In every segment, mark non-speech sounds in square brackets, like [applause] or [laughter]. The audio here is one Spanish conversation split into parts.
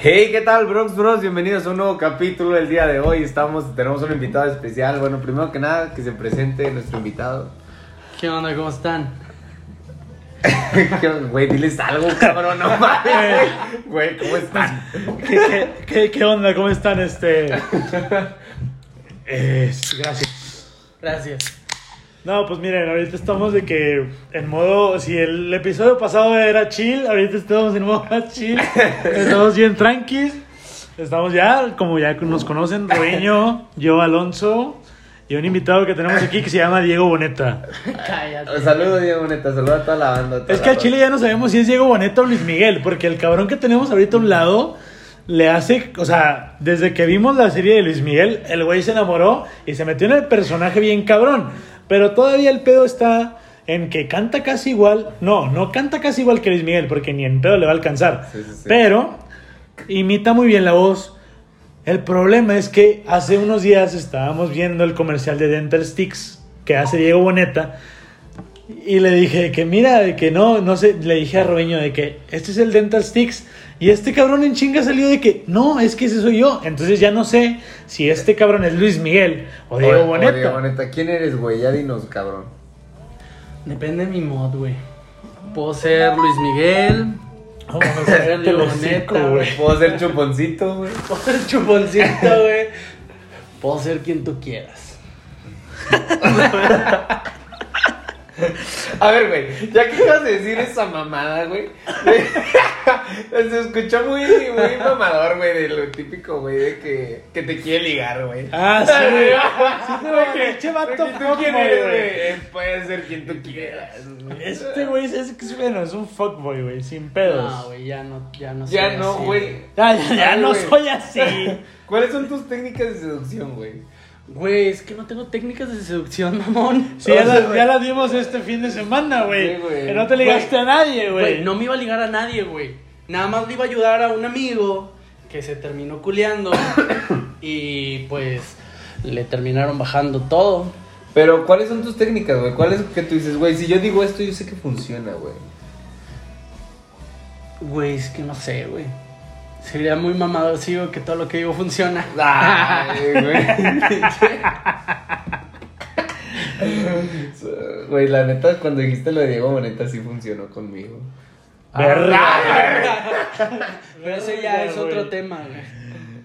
Hey, ¿qué tal, Brox Bros? Bienvenidos a un nuevo capítulo el día de hoy. Estamos, tenemos un invitado especial. Bueno, primero que nada, que se presente nuestro invitado. ¿Qué onda? ¿Cómo están? ¿Qué- [laughs] Güey, diles algo, cabrón, no mames. [laughs] Güey, ¿cómo están? ¿Qué, qué, qué, qué onda? ¿Cómo están? Este. [laughs] Eh, gracias. Gracias. No, pues miren, ahorita estamos de que en modo. Si el episodio pasado era chill, ahorita estamos en modo más chill. [laughs] Estamos bien tranquis. Estamos ya, como ya nos conocen, Roeño, yo, Alonso. Y un invitado que tenemos aquí que se llama Diego Boneta. Cállate. Saludos, Diego Boneta. Saludos a toda la banda. toda Es que al. Chile ya no sabemos si es Diego Boneta o Luis Miguel, porque el cabrón que tenemos ahorita a un lado le hace, o sea, desde que vimos la serie de Luis Miguel, el güey se enamoró y se metió en el personaje bien cabrón. Pero todavía el pedo está en que canta casi igual. No, no canta casi igual que Luis Miguel, porque ni en pedo le va a alcanzar. Sí, sí, sí. Pero imita muy bien la voz. El problema es que hace unos días estábamos viendo el comercial de Dental Sticks que hace Diego Boneta. Y le dije que mira, que no, no sé, le dije a Robeño de que este es el Dental Sticks. Y este cabrón en chinga salió de que no, es que ese soy yo. Entonces ya no sé si este cabrón es Luis Miguel o Diego o Boneta. Diego Boneta. ¿Quién eres, güey? Ya dinos, cabrón. Depende de mi mod, güey. Puedo ser Luis Miguel. No, mames, Te cállate lo el hocico, neta, güey. Puedo ser chuponcito, güey. [laughs] Puedo ser chuponcito, güey. Puedo ser quien tú quieras. [laughs] [laughs] A ver, güey, ya que acabas de decir esa mamada, güey. [laughs] Se escuchó muy, muy mamador, güey, de lo típico, güey, de que, que te quiere ligar, güey. Ah, sí. [laughs] Sí, te Güey, va que- pinche vato güey. Eh, Puede ser quien tú quieras. Este güey es, es, bueno, es un fuckboy, güey, sin pedos. No, güey, ya no, ya no Ya soy no, así, güey. Ya, ya, ya Ay, no güey. soy así. ¿Cuáles son tus técnicas de seducción, güey? Güey, es que no tengo técnicas de seducción, [laughs] mamón. Sí, ya, O sea, la, dimos este fin de semana, güey. que no te ligaste a nadie, Güey, güey. no me iba a ligar a nadie, güey. Nada más le iba a ayudar a un amigo que se terminó culeando. [coughs] y pues le terminaron bajando todo. Pero, ¿cuáles son tus técnicas, güey? ¿Cuáles que tú dices, güey? Si yo digo esto, yo sé que funciona, güey. Güey, es que no sé, güey. Sería muy mamado si digo que todo lo que digo funciona. Ay, güey. Güey, la neta, cuando dijiste lo de Diego Boneta, sí funcionó conmigo. Verga. Pero ese ya es Güey. otro tema, güey.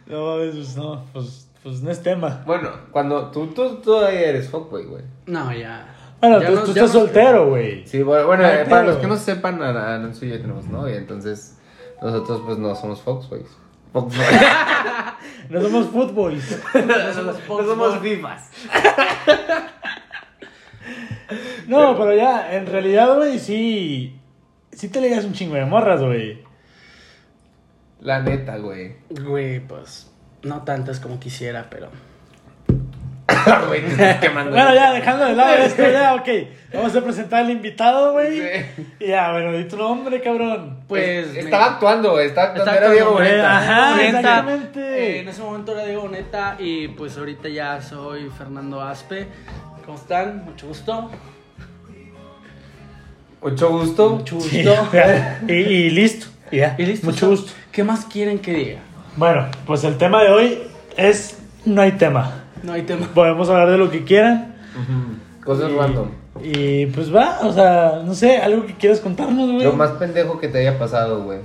No pues no, pues, pues no es tema. Bueno, cuando tú, tú todavía eres fuckboy, güey. No, ya. Bueno, Ya tú, no- tú ya estás no- soltero, güey. Sí, bueno, bueno, No, eh, para los que no sepan, a- Alonso y yo tenemos novia, entonces nosotros pues no somos fuckboys. Fuckboys. [laughs] No somos footboys. No somos no somos vivas. [laughs] No, pero ya, en realidad, güey, sí. Sí te ligas un chingo de morras, güey. La neta, güey. Güey, pues. No tantas como quisiera, pero. [coughs] Bueno, ya, dejando de lado esto, ya, ok. Vamos a presentar al invitado, güey. Sí. Ya, bueno, di tu nombre, cabrón. Pues. Es- me- estaba actuando. Estaba actuando. Está Era Diego Boneta. Ajá, Neta, exactamente. eh, en ese momento era Diego Boneta y pues ahorita ya soy Fernando Aspe. ¿Cómo están? Mucho gusto. Mucho gusto. Mucho gusto. Sí, [laughs] y, y listo. Y ya. Y listo. Mucho gusto. ¿Qué más quieren que diga? Bueno, pues el tema de hoy es. No hay tema. No hay tema. Podemos hablar de lo que quieran. Ujú. Cosas y, random. Y pues va, o sea, no sé, algo que quieras contarnos, güey. Lo más pendejo que te haya pasado, güey.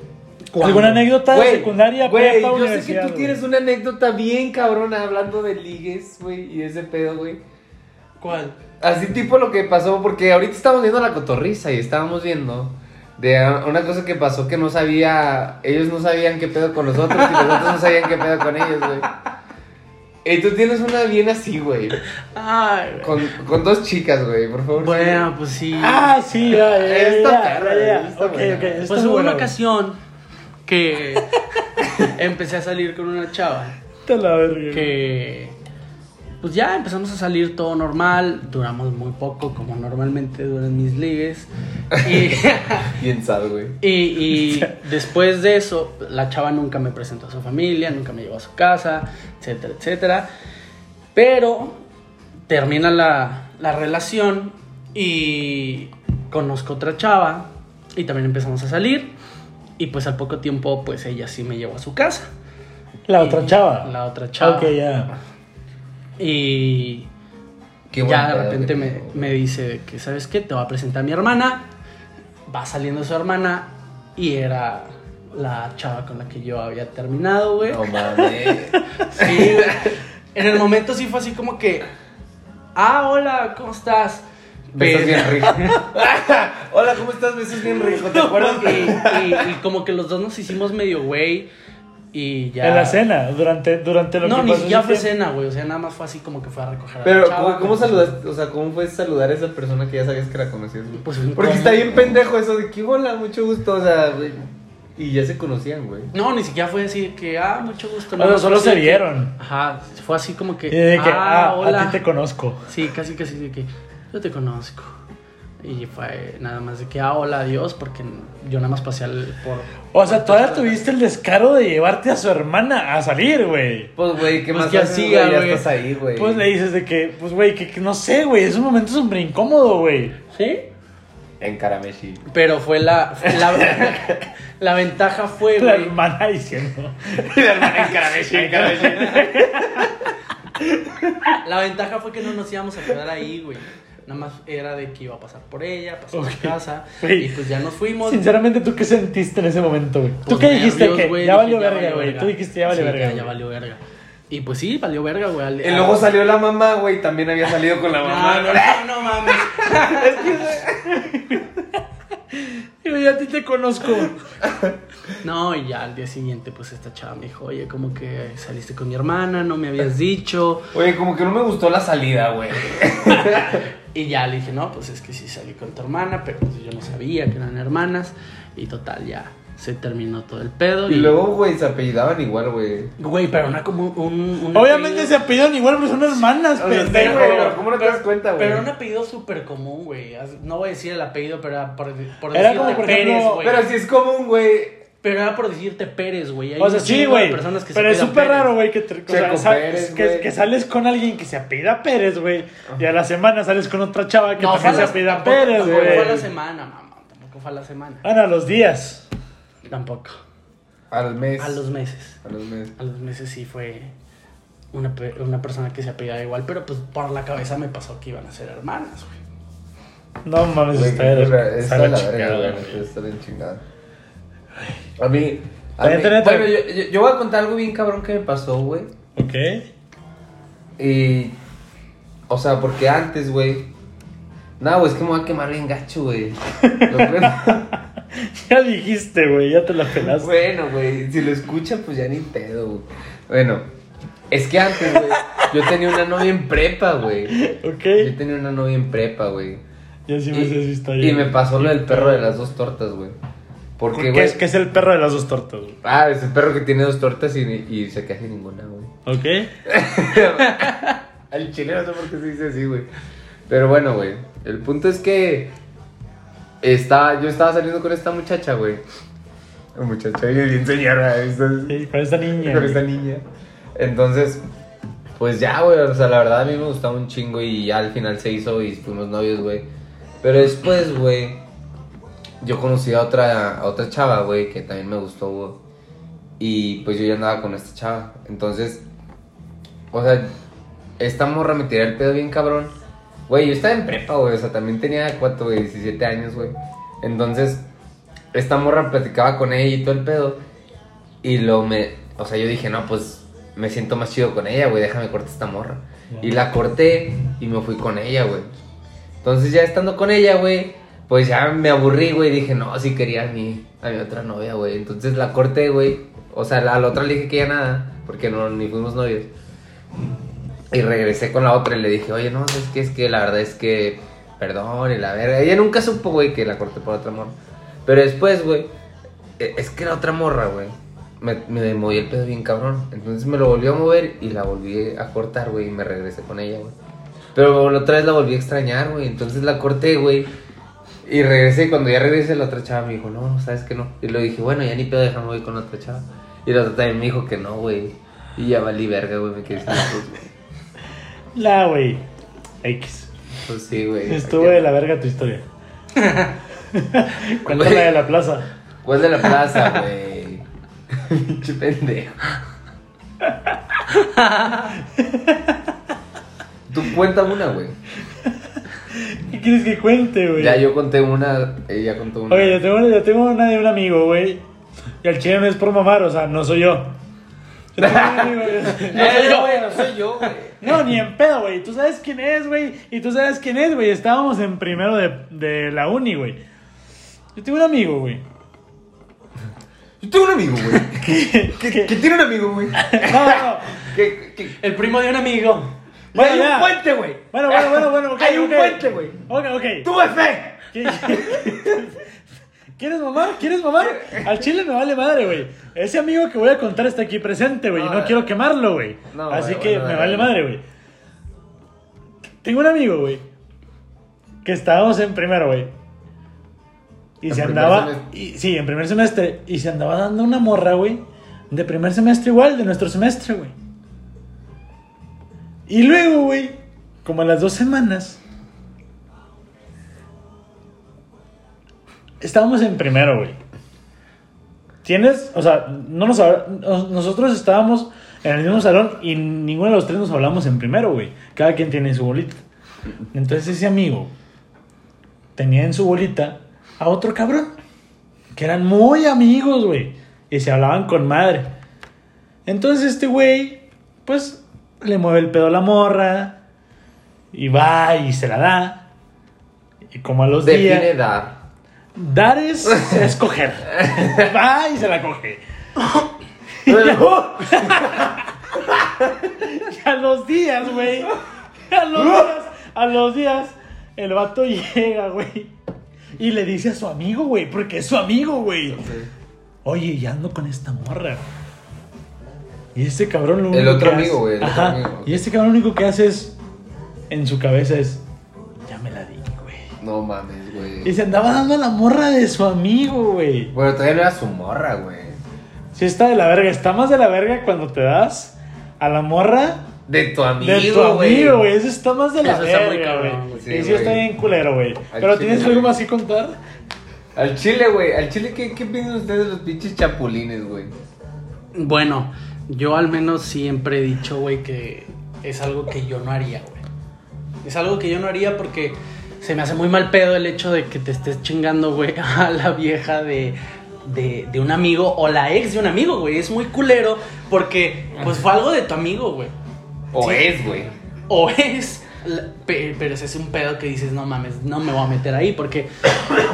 ¿Alguna anécdota de Güey, secundaria, güey, prepa, yo sé que universidad, tú güey? tienes una anécdota bien cabrona hablando de ligues, güey, y ese pedo, güey. ¿Cuál? Así tipo lo que pasó, porque ahorita estamos viendo la cotorriza y estábamos viendo de a- una cosa que pasó que no sabía, ellos no sabían qué pedo con nosotros y nosotros no sabían qué pedo con ellos, güey. Y tú tienes una bien así, güey, Ay, güey. con, con dos chicas, güey, por favor. Bueno, pues sí. Ah, sí, ya, ya, ya, Esta ya, perra, ya, ya. esta Ok, buena. ok, está Pues hubo buena, una güey. ocasión que [laughs] empecé a salir con una chava Te la verga. que pues ya empezamos a salir todo normal, duramos muy poco como normalmente duran mis ligues [laughs] y, Bien sad, güey. y, y después de eso la chava nunca me presentó a su familia, nunca me llevó a su casa, etcétera, etcétera, pero termina la, la relación y conozco otra chava y también empezamos a salir Y pues al poco tiempo, pues ella sí me llevó a su casa. La Y- otra chava. La otra chava. Ok, ya. Y Qué ya de repente me, me dice que, ¿sabes qué? Te voy a presentar a mi hermana. Va saliendo su hermana y era la chava con la que yo había terminado, güey. No [laughs] mames. Sí. En el momento sí fue así como que, ah, hola, ¿cómo estás? Besos bien rico. [laughs] Hola, ¿cómo estás? Besos bien rico, ¿te acuerdas? y, y- y como que los dos nos hicimos medio güey y ya... En la cena, durante, durante lo No, que ni pasó siquiera fue cena, güey. O sea, nada más fue así como que fue a recoger a Pero, la chava. ¿cómo, cómo saludaste? O sea, ¿cómo fue saludar a esa persona que ya sabías que la conocías, güey? Pues, Porque ¿cómo? está bien pendejo eso de que, hola, mucho gusto, o sea, güey. Y ya se conocían, güey. No, ni siquiera fue así de que, ah, mucho gusto. No, solo se que- vieron. Ajá, fue así como que, Y de que, ah, ah, hola. a ti te conozco. Sí, casi, casi de que, yo te conozco. Y fue nada más de que, ah, hola, adiós, porque yo nada más pasé al, por... O sea, todavía tuviste el descaro de llevarte a su hermana a salir, güey. Pues, güey, ¿qué Pues, más ¿qué haces, hacía, güey? Ya estás ahí, güey. Pues le dices de que, pues, güey, que, que no sé, güey, es un momento súper incómodo, güey. ¿Sí? En Karameshi. Pero fue la... La, [laughs] la ventaja fue, La güey... hermana diciendo. Y [laughs] la hermana en Karameshi, en Karameshi. La ventaja fue que no nos íbamos a quedar ahí, güey. Nada más era de que iba a pasar por ella, pasar Ok. a casa. Güey. [laughs] Y pues ya nos fuimos. Sinceramente, ¿tú qué sentiste en ese momento, güey? ¿Tú Pues, qué dijiste? que güey, ya valió verga, güey. Tú dijiste ya valió Sí, verga. Ya, valió verga. Y pues sí, valió verga, güey. Y luego salió la mamá, güey. También había salido con la [laughs] mamá. No, no, no, no mames. [laughs] Y güey, a ti te conozco. No, y ya al día siguiente, pues esta chava me dijo, oye, como que saliste con mi hermana, no me habías dicho. Oye, como que no me gustó la salida, güey. [laughs] Y ya le dije, no, pues es que sí salí con tu hermana, pero pues yo no sabía que eran hermanas. Y total, ya se terminó todo el pedo. Y luego, güey, se apellidaban igual, güey. Güey, pero no como un... un Obviamente apellido- se apellidan igual, pero son hermanas, O sea, sí, pendejo. güey, pero ¿cómo no te das cuenta, güey? Pero un apellido súper común, güey. No voy a decir el apellido, pero era por, por Era decirte como, por Pérez, ejemplo, güey. Pero si es común, güey. Pero era por decirte Pérez, güey. Hay O sea, sí, güey. personas que se Pero es súper raro, güey, que, te- o sea, Checo sa- Pérez, que, güey. que sales con alguien que se apellida Pérez, güey. Y a la semana sales con otra chava que No, también se apellida Pérez, tampoco fue a la güey. semana, mamá. Tampoco fue a la semana. Bueno, a los días. Tampoco. Al mes. A los meses. A los meses. A los meses sí fue una, una persona que se apellidaba igual, pero pues por la cabeza me pasó que iban a ser hermanas, güey. No mames, Güey, está de está la chingada, verga. Está bien chingada. A mí. A mí bueno, yo, yo, yo voy a contar algo bien cabrón que me pasó, güey. Ok. Y. O sea, porque antes, güey. Nada, güey, es que me voy a quemar bien gacho, güey. [laughs] [laughs] Ya dijiste, güey, ya te la pelaste. Bueno, güey, si lo escuchan, pues ya ni pedo, güey. Bueno, es que antes, güey, yo tenía una novia en prepa, güey. Yo Ok. tenía una novia en prepa, güey. Ya sí me Y, historia. y me pasó lo del perro de las dos tortas, güey. Porque, ¿Qué güey. es, qué es el perro de las dos tortas, güey? Ah, es el perro que tiene dos tortas y, y se queda sin ninguna, güey. Ok. [laughs] Al chile no sé por qué se dice así, güey. Pero bueno, güey. El punto es que. Estaba, yo estaba saliendo con esta muchacha, güey. Muchacha bien señora. Sí, con esta niña. con esta niña. Entonces, pues ya, güey. O sea, la verdad a mí me gustaba un chingo y ya al final se hizo y fuimos novios, güey. Pero después, güey, yo conocí a otra, a otra chava, güey, que también me gustó, güey. Y pues yo ya andaba con esta chava. Entonces, o sea, esta morra me tiró el pedo bien cabrón. Güey, yo estaba en prepa, güey. O sea, también tenía cuatro, güey, 17 años, güey. Entonces, esta morra platicaba con ella y todo el pedo. Y lo me. O sea, yo dije, no, pues me siento más chido con ella, güey. Déjame cortar esta morra. Y la corté y me fui con ella, güey. Entonces, ya estando con ella, güey, pues ya me aburrí, güey. Dije, no, sí quería a mi, a mi otra novia, güey. Entonces la corté, güey. O sea, a la otra le dije que ya nada, porque no, ni fuimos novios. Y regresé con la otra y le dije, oye, no, es que es que la verdad es que, perdón, y la verga. Ella nunca supo, güey, que la corté por otra morra. Pero después, güey, e- es que la otra morra, güey, me, me movió el pedo bien cabrón. Entonces me lo volvió a mover y la volví a cortar, güey, y me regresé con ella, güey. Pero la otra vez la volví a extrañar, güey. Entonces la corté, güey. Y regresé, y cuando ya regresé, la otra chava me dijo, no, sabes que no. Y le dije, bueno, ya ni pedo, déjame voy con otra chava. Y la otra también me dijo que no, güey. Y ya valí verga, güey, me quedé sin. [laughs] La, güey. X. Pues sí, güey. Estuvo de la verga tu historia. [laughs] Cuéntame de la plaza. ¿Cuál de la plaza, güey? Pinche pendejo. Tú cuenta una, güey. ¿Qué quieres que cuente, güey? Ya yo conté una, ella contó una. Oye, yo tengo, yo tengo una de un amigo, güey. Y el chile no es por mamar, o sea, no soy yo. No soy yo, güey. no soy yo, güey. No, ni en pedo, güey. Tú sabes quién es, güey. Y tú sabes quién es, güey. Estábamos en primero de, de la uni, güey. Yo tengo un amigo, güey. Yo tengo un amigo, güey. [laughs] Que, Que, que- tiene un amigo, güey. No, no, no. [laughs] Que, que, El primo de un amigo. Bueno, hay ya. un puente, güey. Bueno, bueno, bueno, bueno. ok, Hay un puente, güey. Ok, ok. Tuve fe. [laughs] ¿Qué- ¿Quieres mamar? ¿Quieres mamar? [laughs] Al chile me vale madre, güey. Ese amigo que voy a contar está aquí presente, güey. y No, no eh. quiero quemarlo, güey. No, Así que bueno, me vale madre, güey. Tengo un amigo, güey. Que estábamos en primero, güey. Y En se andaba. Y, sí, en primer semestre. Y se andaba dando una morra, güey. De primer semestre igual, de nuestro semestre, güey. Y luego, güey, como a las dos semanas. Estábamos en primero, güey. Tienes, o sea, no nos nosotros estábamos en el mismo salón y ninguno de los tres nos hablamos en primero, güey. Cada quien tiene su bolita. Entonces ese amigo tenía en su bolita a otro cabrón, que eran muy amigos, güey, y se hablaban con madre. Entonces este güey, pues, le mueve el pedo a la morra y va y se la da. Y como a los días... Define dar. Dar es escoger. [laughs] Va y se la coge. [laughs] [laughs] Y a los días, güey. A los días, a los días, el vato llega, güey. Y le dice a su amigo, güey, porque es su amigo, güey. Oye, ya ando con esta morra. Y este cabrón lo El único otro que amigo, güey, el otro Ajá. amigo. Y este cabrón lo único que hace es. En su cabeza es. No mames, Y güey. se andaba dando a la morra de su amigo, güey. Bueno, todavía no era su morra, güey. Sí está de la verga. Está más de la verga cuando te das a la morra De tu amigo, de tu güey. amigo, güey. Eso está más de la Eso está muy verga, cabrón, güey. güey. Sí, y sí güey. está bien culero, güey. Pero chile, ¿tienes algo más que contar? Al chile, güey. Al chile, ¿qué, qué piensan ustedes de los pinches chapulines, güey? Bueno, yo al menos siempre he dicho, güey, que es algo que yo no haría, güey. Es algo que yo no haría porque se me hace muy mal pedo el hecho de que te estés chingando, güey, [laughs] a la vieja de, de, de un amigo o la ex de un amigo, güey. Es muy culero porque, pues, fue algo de tu amigo, güey. O Sí. es, güey. O es, pero ese es un pedo que dices, no mames, no me voy a meter ahí porque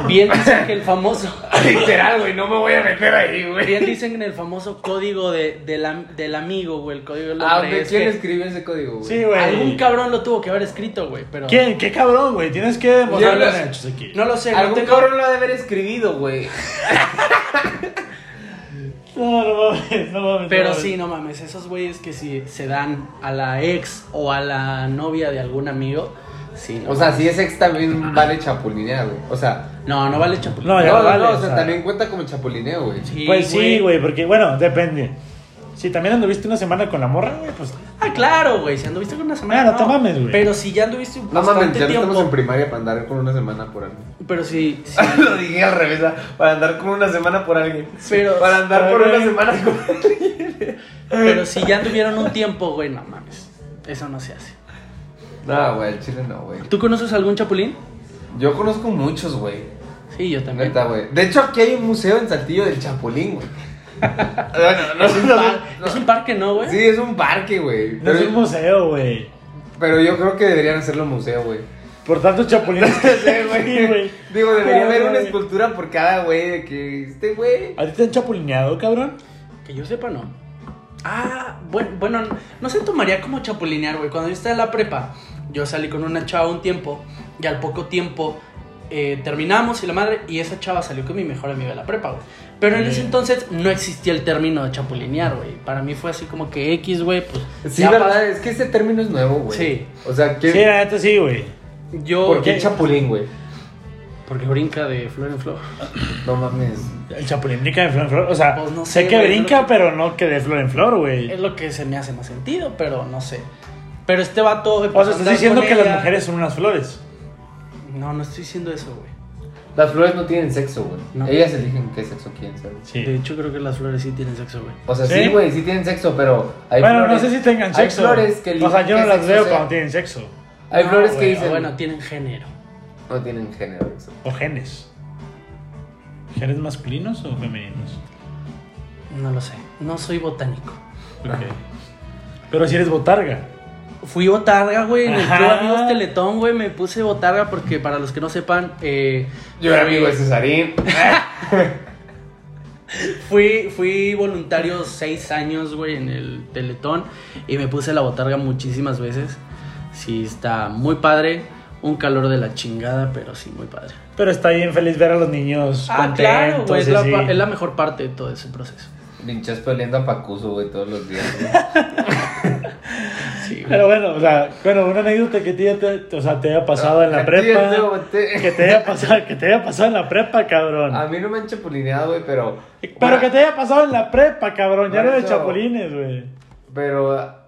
bien dicen que el famoso... [laughs] Literal, güey. No me voy a meter ahí, güey. Bien dicen en el famoso código de, del am- del amigo, güey, el código del Ah, hombre, ¿de es quién que escribió ese código, güey? Sí, güey. Algún cabrón lo tuvo que haber escrito, güey, pero... ¿Quién? ¿Qué cabrón, güey? Tienes que demostrarlo aquí. No lo sé, no Algún tengo- cabrón lo ha de haber escribido, güey. [laughs] No, no mames, no mames. Pero no mames. sí, no mames, esos güeyes que si se dan a la ex o a la novia de algún amigo, sí, no. O sea, si es ex también vale chapulinear, güey. O sea, no, no vale chapulín. No, ya no, no, vale, no, o sea, también cuenta como chapulineo, güey. Sí, Pues sí, güey, porque, bueno, depende. Si también anduviste una semana con la morra, güey, pues. Ah, claro, güey, si anduviste con una semana. Ah, no te mames, güey. Pero si ya anduviste No mames, bastante ya no tiempo. estamos en primaria para andar con una semana por alguien. Pero si, si- [laughs] Lo dije al revés, para andar con una semana por alguien. Pero- Para andar por una semana con [laughs] alguien. pero si ya anduvieron un tiempo, güey, no mames. Eso no se hace. No, güey, el chile no, güey. ¿Tú conoces algún chapulín? Yo conozco muchos, güey. Sí, yo también. Neta, güey. De hecho, aquí hay un museo en Saltillo del Chapulín, güey. [laughs] bueno, no, es, un no, es un parque, ¿no, güey? Sí, es un parque, güey. No Pero, es un museo, güey. pero yo creo que deberían hacerlo museo, güey. Por tantos chapulines que [laughs] Sí, güey. Digo, debería No, haber una escultura por cada güey de que este güey. ¿A ti te han chapulineado, cabrón? Que yo sepa, no. Ah, bueno, bueno, no se tomaría como chapulinear, güey. Cuando yo estaba en la prepa, yo salí con una chava un tiempo y al poco tiempo eh, terminamos y la madre, y esa chava salió con mi mejor amiga de la prepa, güey. Pero en ese entonces no existía el término de chapulinear, güey. Para mí fue así como que X, güey, pues. Sí, verdad, es que ese término es nuevo, güey. Sí. O sea, ¿qué, Sí, la neta sí, güey. Yo. ¿por qué ¿qué? chapulín, güey? Porque brinca de flor en flor. No mames. El chapulín brinca de flor en flor. O sea, Pues no sé, sé, que güey, brinca, pero no que de flor en flor, güey. Es lo que se me hace más sentido, pero no sé. Pero este vato. O empezó a sea, estás diciendo que las mujeres son unas flores. No, no estoy diciendo eso, güey. Las flores no tienen sexo, güey. No. Ellas eligen qué sexo quieren ser. Sí. De hecho, creo que las flores sí tienen sexo, güey. O sea, ¿Sí? güey, sí, tienen sexo, pero hay bueno, flores. no sé si tengan Hay sexo. flores que O sea, yo no las veo ser. cuando tienen sexo. Hay No, flores que dicen. Bueno, tienen género. No tienen género. Eso. O genes. ¿Genes masculinos o femeninos? No lo sé. No soy botánico. Ok. Pero si eres botarga. Fui botarga, güey, en el. Club Amigos Teletón, güey. Me puse botarga porque, para los que no sepan, eh, Yo era amigo de Cesarín. [laughs] Fui, fui voluntario seis años, güey, en el Teletón y me puse la botarga muchísimas veces. Sí, está muy padre. Un calor de la chingada, pero sí, muy padre. Pero está bien feliz ver a los niños Ah, claro, güey. Es la, es mejor parte de todo ese proceso. Pinches peleando a Pacuso, güey, todos los días. [laughs] Sí, güey. Pero bueno, o sea, bueno, una anécdota que te, te- o sea, te haya pasado en la [laughs] prepa. bote- Que te haya pasado, que te haya pasado en la prepa, cabrón. A mí no me han chapulineado, güey, pero. Pero que te haya pasado en la prepa, cabrón. Ya no de chapulines, güey. Pero.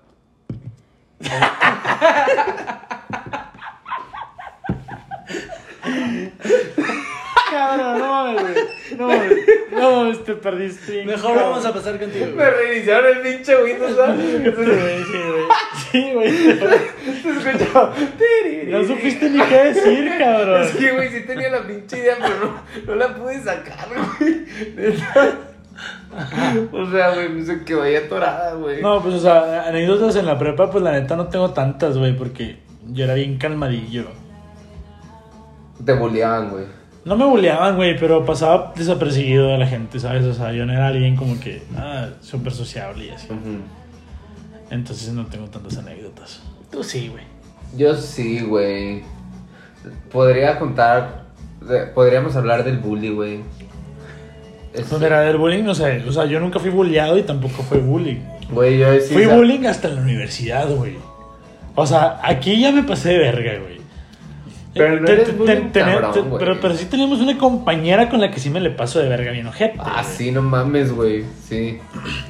Cabrón, no mames, güey. No mames. No mames, te perdiste. Mejor cabrón. vamos a pasar contigo. güey. Me reiniciaron el pinche Windows, ¿sabes? Sí, güey, sí, güey. Sí, güey. Se escuchó. No supiste ni qué decir, cabrón. Es que, güey, sí tenía la pinche idea, pero no, no la pude sacar, güey. O sea, güey, me se quedó ahí atorada, güey. No, pues, o sea, anécdotas en la prepa, pues la neta no tengo tantas, güey, porque yo era bien calmadillo. Te boleaban, güey. No me bulleaban, güey, pero pasaba desapercibido de la gente, ¿sabes? O sea, yo no era alguien como que, ah, súper sociable y así. Entonces no tengo tantas anécdotas. Tú sí, güey. Yo sí, güey. Podría contar. Podríamos hablar del bully, güey. Es- Pues mira, del bullying, no sé, o sea, yo nunca fui bulleado y tampoco fue bullying. Güey, yo sí. Fui bullying hasta la universidad, güey. O sea, aquí ya me pasé de verga, güey. Pero no eres bullying cabrón, güey. pero, pero sí tenemos una compañera con la que sí me le paso de verga bien ojete. Ah, güey. sí, no mames, güey. Sí.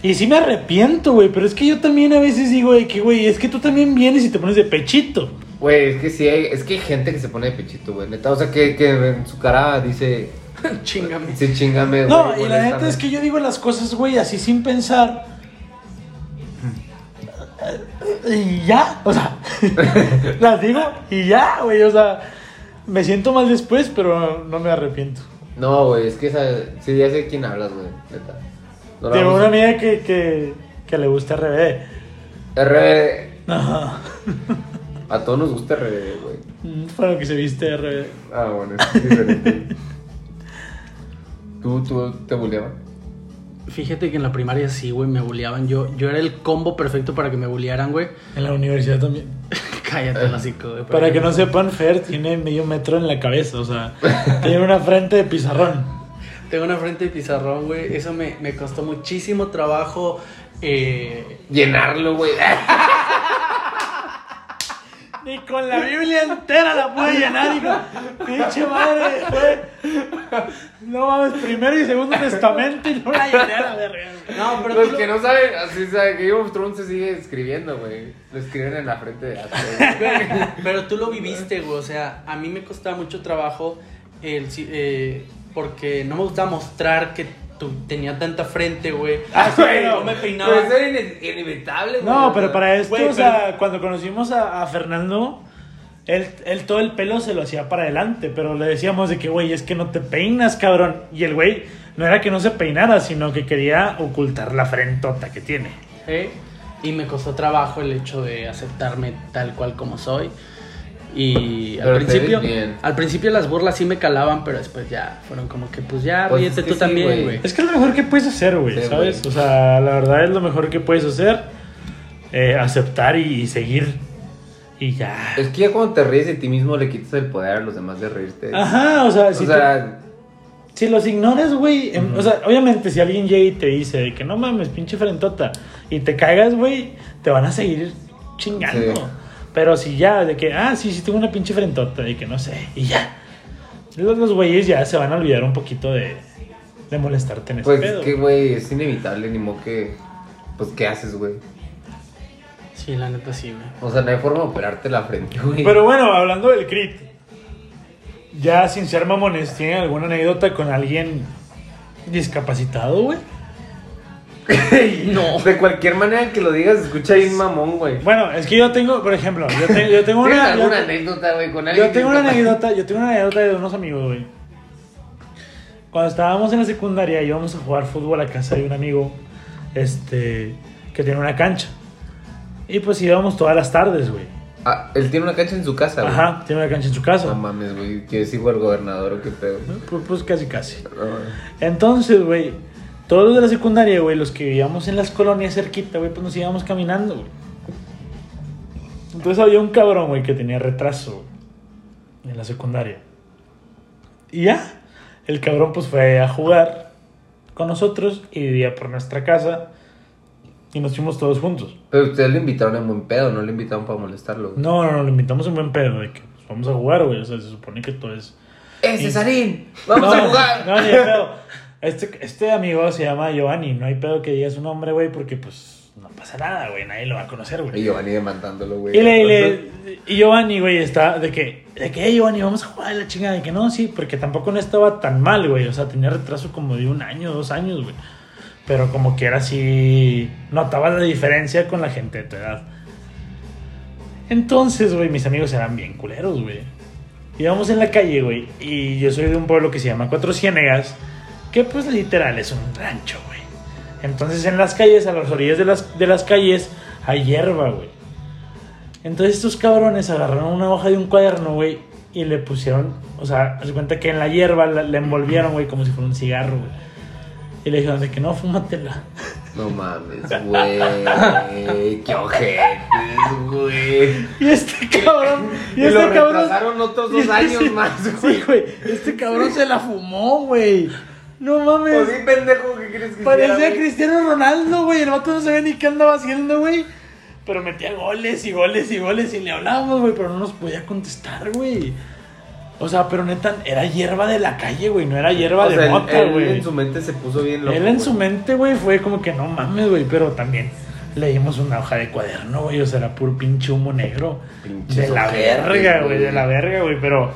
Y sí me arrepiento, güey, pero es que yo también a veces digo, de que, güey, es que tú también vienes y te pones de pechito. Güey, es que sí, hay, es que hay gente que se pone de pechito, güey. Neta, o sea, que, que en su cara dice. [laughs] Chingame. Sí, chingame, güey. No, y la neta es que yo digo las cosas, güey, así sin pensar. Y ya, o sea, [laughs] las digo y ya, güey, o sea, me siento mal después, pero no, me arrepiento. No, güey, es que esa. Sí, ya sé de quién hablas, güey. Neta. No Tengo una amiga que, que, que le gusta RBD. RBD. No, A todos nos gusta RBD, güey. bueno, que se viste RBD. Ah, bueno, es diferente. [laughs] ¿Tú, tú te bulleaban? Fíjate que en la primaria sí, güey, me bulleaban. Yo, yo era el combo perfecto para que me bullearan, güey. En la universidad también. [laughs] Cállate, hocico, güey. Para que no sepan, Fer tiene medio metro en la cabeza, o sea, [laughs] tiene una frente de pizarrón. Tengo una frente de pizarrón, güey. Eso me, me costó muchísimo trabajo. Eh, Llenarlo, güey. [laughs] Ni con la Biblia entera la pude llenar, hijo. Pinche madre, fue. No mames, primero y segundo testamento y no la llené a la verga. güey. no, pero Los tú lo- que no saben, así saben que Game of Thrones se sigue escribiendo, güey. Lo escriben en la frente de Ashley. Güey, Pero tú lo viviste, güey. O sea, a mí me costaba mucho trabajo el, si- eh, porque no me gustaba mostrar que tú tenía tanta frente, güey. [laughs] Ah, Güey, no. me Pero peinaba. eso era ine- inevitable, güey. No, pero para esto, Güey, o sea, cuando conocimos a, a Fernando, él, él todo el pelo se lo hacía para adelante, pero le decíamos de que, güey, es que no te peinas, cabrón. Y el güey no era que no se peinara, sino que quería ocultar la frentota que tiene. ¿eh? Y me costó trabajo el hecho de aceptarme tal cual como soy. Y al principio, al principio las burlas sí me calaban, pero después ya fueron como que, pues ya, Pues ríete es que tú sí, también, güey. Es que es lo mejor que puedes hacer, güey, Sí, ¿sabes? O sea, la verdad es lo mejor que puedes hacer. eh, aceptar y, y seguir. Y ya. Es que ya cuando te ríes de ti mismo le quitas el poder a los demás de reírte. Ajá, o sea, O si, sea, tú- si los ignoras, güey. em, O sea, obviamente, si alguien llega y te dice de que no mames, pinche frentota, y te cagas, güey, te van a seguir chingando. Sí. Pero si ya, de que, ah, sí, sí, tengo una pinche frentota, y que no sé, y ya. Los, los güeyes ya se van a olvidar un poquito de, de molestarte en ese pues pedo. es que, güey, es inevitable, ni modo que. Pues, ¿qué haces, güey? Sí, la neta sí, güey. O sea, no hay forma de operarte la frente, güey. Pero bueno, hablando del crit. ya sin ser mamones, ¿tienen alguna anécdota con alguien discapacitado, güey? [laughs] No. De cualquier manera que lo digas, escucha bien mamón, güey. Bueno, es que yo tengo, por ejemplo, yo, te- yo tengo ¿Tienes una... alguna yo- anécdota, güey, con alguien? Yo tengo que- una anécdota, yo tengo una anécdota de unos amigos, güey. Cuando estábamos en la secundaria íbamos a jugar fútbol a casa de un amigo, este, que tiene una cancha. Y pues íbamos todas las tardes, güey. Ah, él tiene una cancha en su casa, güey. Ajá, tiene una cancha en su casa. No mames, güey. Que es igual gobernador o qué pedo. Pues, pues casi, casi. No. Entonces, güey, todos los de la secundaria, güey, los que vivíamos en las colonias cerquita, güey, pues nos íbamos caminando, güey. Entonces había un cabrón, güey, que tenía retraso güey, en la secundaria. Y ya, el cabrón pues fue a jugar con nosotros y vivía por nuestra casa y nos fuimos todos juntos. Pero ustedes lo invitaron en buen pedo, no lo invitaron para molestarlo. güey. No, no, no, lo invitamos en buen pedo, de que pues, vamos a jugar, güey, o sea, se supone que todo es... ¡Eh, Cesarín! ¡Vamos no, a jugar! No, ni de pedo. [laughs] Este, este amigo se llama Giovanni. No hay pedo que diga su nombre, güey, porque pues no pasa nada, güey. Nadie lo va a conocer, Y güey. Giovanni demandándolo, güey. Y, le, y, le- y Giovanni, güey, está de que, de que, "Hey, Giovanni, vamos a jugar a la chingada. De que no, sí, porque tampoco no estaba tan mal, güey. O sea, tenía retraso como de un año, dos años, güey. Pero como que era así, notaba la diferencia con la gente de tu edad. Entonces, güey, mis amigos eran bien culeros, güey. Íbamos en la calle, güey, y yo soy de un pueblo que se llama Cuatro Ciénegas, que pues literal es un rancho, güey. Entonces en las calles, a las orillas de las, de las calles, hay hierba, güey. Entonces estos cabrones agarraron una hoja de un cuaderno, güey, y le pusieron, o sea, de cuenta que en la hierba la, la envolvieron, güey, como si fuera un cigarro, güey. Y le dijeron de que no, fúmatela. No mames, güey. ¡Qué ojetes, güey! Y este cabrón, y, Y, este lo cabrón. otros y dos este- años más, güey. Sí, güey. Este cabrón se la fumó, güey. No mames. Pues sí, pendejo, ¿qué crees que Parecía güey? Cristiano Ronaldo, güey. El vato no sabía ni qué andaba haciendo, güey. Pero metía goles y goles y goles y le hablábamos, güey. Pero no nos podía contestar, güey. O sea, pero neta, era hierba de la calle, güey. No era hierba O de sea, mota, él güey. en su mente se puso bien loco. Él en güey. su mente, güey, fue como que no mames, güey. Pero también leímos una hoja de cuaderno, güey. O sea, era puro pinche humo negro. Pinches De la verga, güey. De la verga, güey. Pero,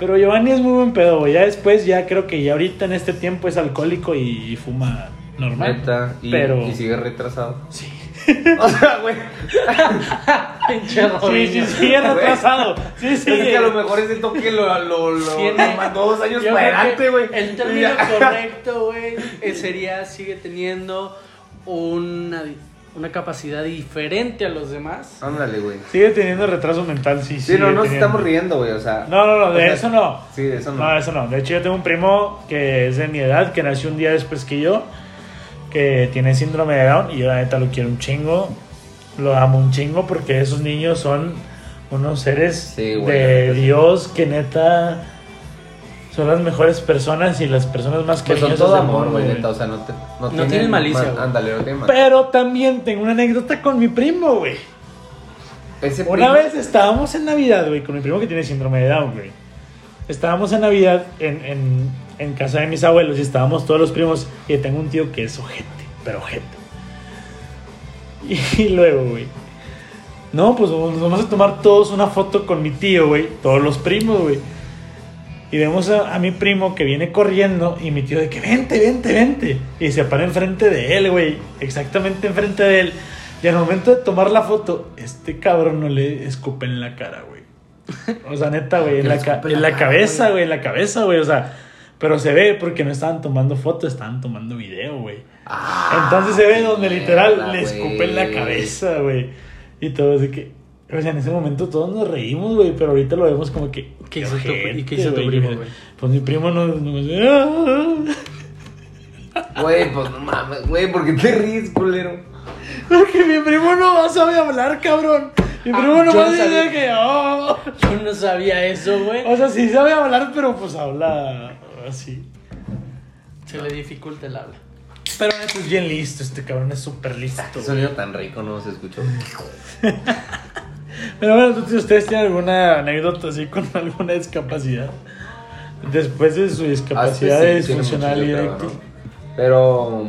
pero Giovanni es muy buen pedo, güey. Ya después, ya creo que ya ahorita en este tiempo es alcohólico y, fuma normal. Neta, y, pero. y sigue retrasado. Sí. [laughs] O sea, güey. [laughs] Pinche Sí, sí, sigue retrasado. Sí, sí. Es que a lo mejor ese toque lo, lo, lo, Tiene- lo mandó dos años Yo para adelante, güey. El término correcto, güey, eh, sería sigue teniendo una, una capacidad diferente a los demás. Ándale, güey. Sigue teniendo retraso mental, sí, Sí, no, sigue nos teniendo. estamos riendo, güey, o sea. No, no, no, de o sea, eso no. Sí, de eso no. No, eso no. De hecho, yo tengo un primo que es de mi edad, que nació un día después que yo, que tiene síndrome de Down y yo la neta lo quiero un chingo. Lo amo un chingo porque esos niños son unos seres Sí, güey, de sí. Dios que neta son las mejores personas y las personas más Pues son todo amor, güey, neta, o sea, no, te, no, No tienen malicia. Ándale, no tienen malicia. Pero también tengo una anécdota con mi primo, güey. Ese Una primo- vez estábamos en Navidad, güey, con mi primo que tiene síndrome de Down, güey. Estábamos en Navidad en, en, en casa de mis abuelos y estábamos todos los primos. Y tengo un tío que es ojete, pero ojete. [laughs] Y, luego, güey. No, pues nos vamos a tomar todos una foto con mi tío, güey. Todos los primos, güey. Y vemos a, a mi primo que viene corriendo y mi tío de que vente, vente, vente. Y se para enfrente de él, güey. Exactamente enfrente de él. Y al momento de tomar la foto, este cabrón no le escupe en la cara, güey. O sea, neta, güey, en [laughs] la, ca- en la cabeza, güey. en la cabeza, güey. O sea, pero se ve porque no estaban tomando foto, estaban tomando video, güey. Ah, Entonces se ve donde literal le escupe en la cabeza, güey. Y todos de que. O sea, en ese momento todos nos reímos, güey, pero ahorita lo vemos como que. ¿Qué hizo tu- ojete, y qué hizo tu primo, güey? Pues mi primo no. no Güey, pues no mames, güey, ¿por qué te ríes, culero? porque mi primo no sabe hablar, cabrón. Mi Ah, primo yo no a decir sabía. que. "Oh". Yo no sabía eso, güey. O sea, sí sabe hablar, pero pues habla así. Se le dificulta el habla. Pero es bien listo, este cabrón es súper listo. Qué güey. sonido tan rico no se escuchó. [laughs] Pero bueno, entonces ustedes tienen alguna anécdota así con [laughs] alguna discapacidad. Después de su discapacidad Ah, sí, de sí, disfuncional eréctil. ¿no? Pero.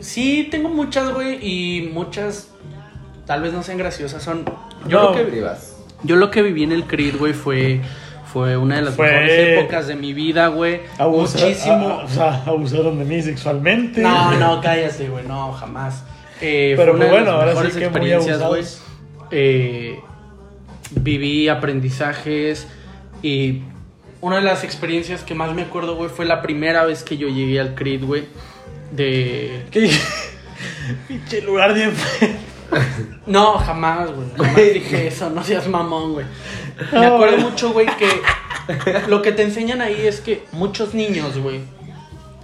Sí, tengo muchas, güey, y muchas tal vez no sean graciosas. Son. Yo No, lo que. Yo lo que viví en el CRID, güey, fue, fue una de las Fue- mejores épocas de mi vida, güey. Abusa- Muchísimo. a- o sea, abusaron de mí sexualmente. No, no, cállate, güey, no, jamás. Eh, Pero fue una bueno, de las ahora sí mejores que muy experiencias, güey. abusados. Eh, viví aprendizajes y una de las experiencias que más me acuerdo, güey, fue la primera vez que yo llegué al CRID, güey. De... ¿Qué? [laughs] Pinche lugar feo. [laughs] No, jamás, güey. Jamás dije eso, no seas mamón, güey. Me acuerdo mucho, güey, que lo que te enseñan ahí es que muchos niños, güey,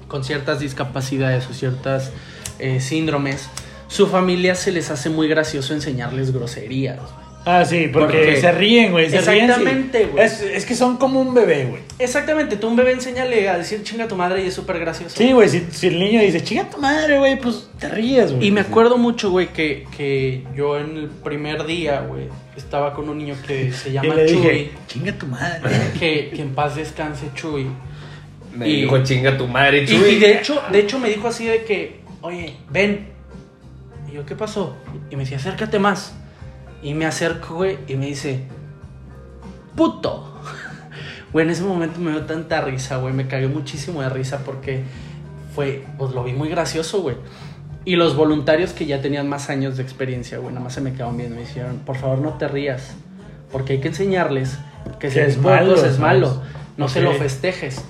con ciertas discapacidades o ciertas eh, síndromes, su familia se les hace muy gracioso enseñarles groserías, güey. Ah, sí, porque Porque- se ríen, güey. Se. Exactamente, güey. Es, es que son como un bebé, güey. Exactamente, tú a un bebé enséñale a decir chinga tu madre y es súper gracioso. Sí, güey. Si, si el niño dice, chinga tu madre, güey, pues te ríes, güey. Y me acuerdo mucho, güey, que, que yo en el primer día, güey, estaba con un niño que se Y llama le Chuy. dije, chinga tu madre. [laughs] Que, que en paz descanse Chuy. Me Y- dijo chinga tu madre, Y, Chuy. y de hecho, de hecho me dijo así de que, oye, ven. Y yo, ¿qué pasó? Y me decía, acércate más. Y me acerco, güey, y me dice, puto. [laughs] Güey, en ese momento me dio tanta risa, güey. Me cagué muchísimo de risa porque fue, pues lo vi muy gracioso, güey. Y los voluntarios que ya tenían más años de experiencia, güey, nada más se me quedaron viendo. Me dijeron, por favor, no te rías. Porque hay que enseñarles que Que es malo, es malo. No se lo festejes.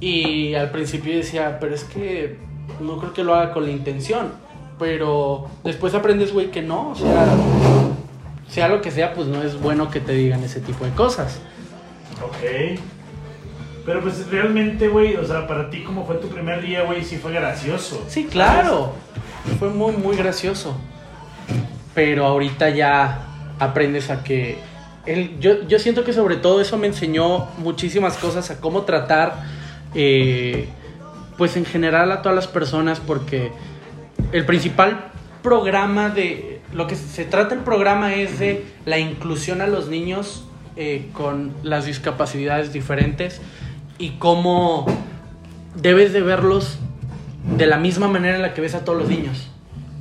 Y al principio decía, pero es que no creo que lo haga con la intención. Pero después aprendes, güey, que no. O sea, sea lo que sea, pues no es bueno que te digan ese tipo de cosas. Ok. Pero pues realmente, güey, o sea, para ti, como fue tu primer día, güey, sí fue gracioso. Sí, claro. Fue muy, muy gracioso. Pero ahorita ya aprendes a que... El, yo, yo siento que sobre todo eso me enseñó muchísimas cosas a cómo tratar, eh, pues en general a todas las personas, porque el principal programa de... Lo que se trata el programa es de la inclusión a los niños eh, con las discapacidades diferentes y cómo debes de verlos de la misma manera en la que ves a todos los niños.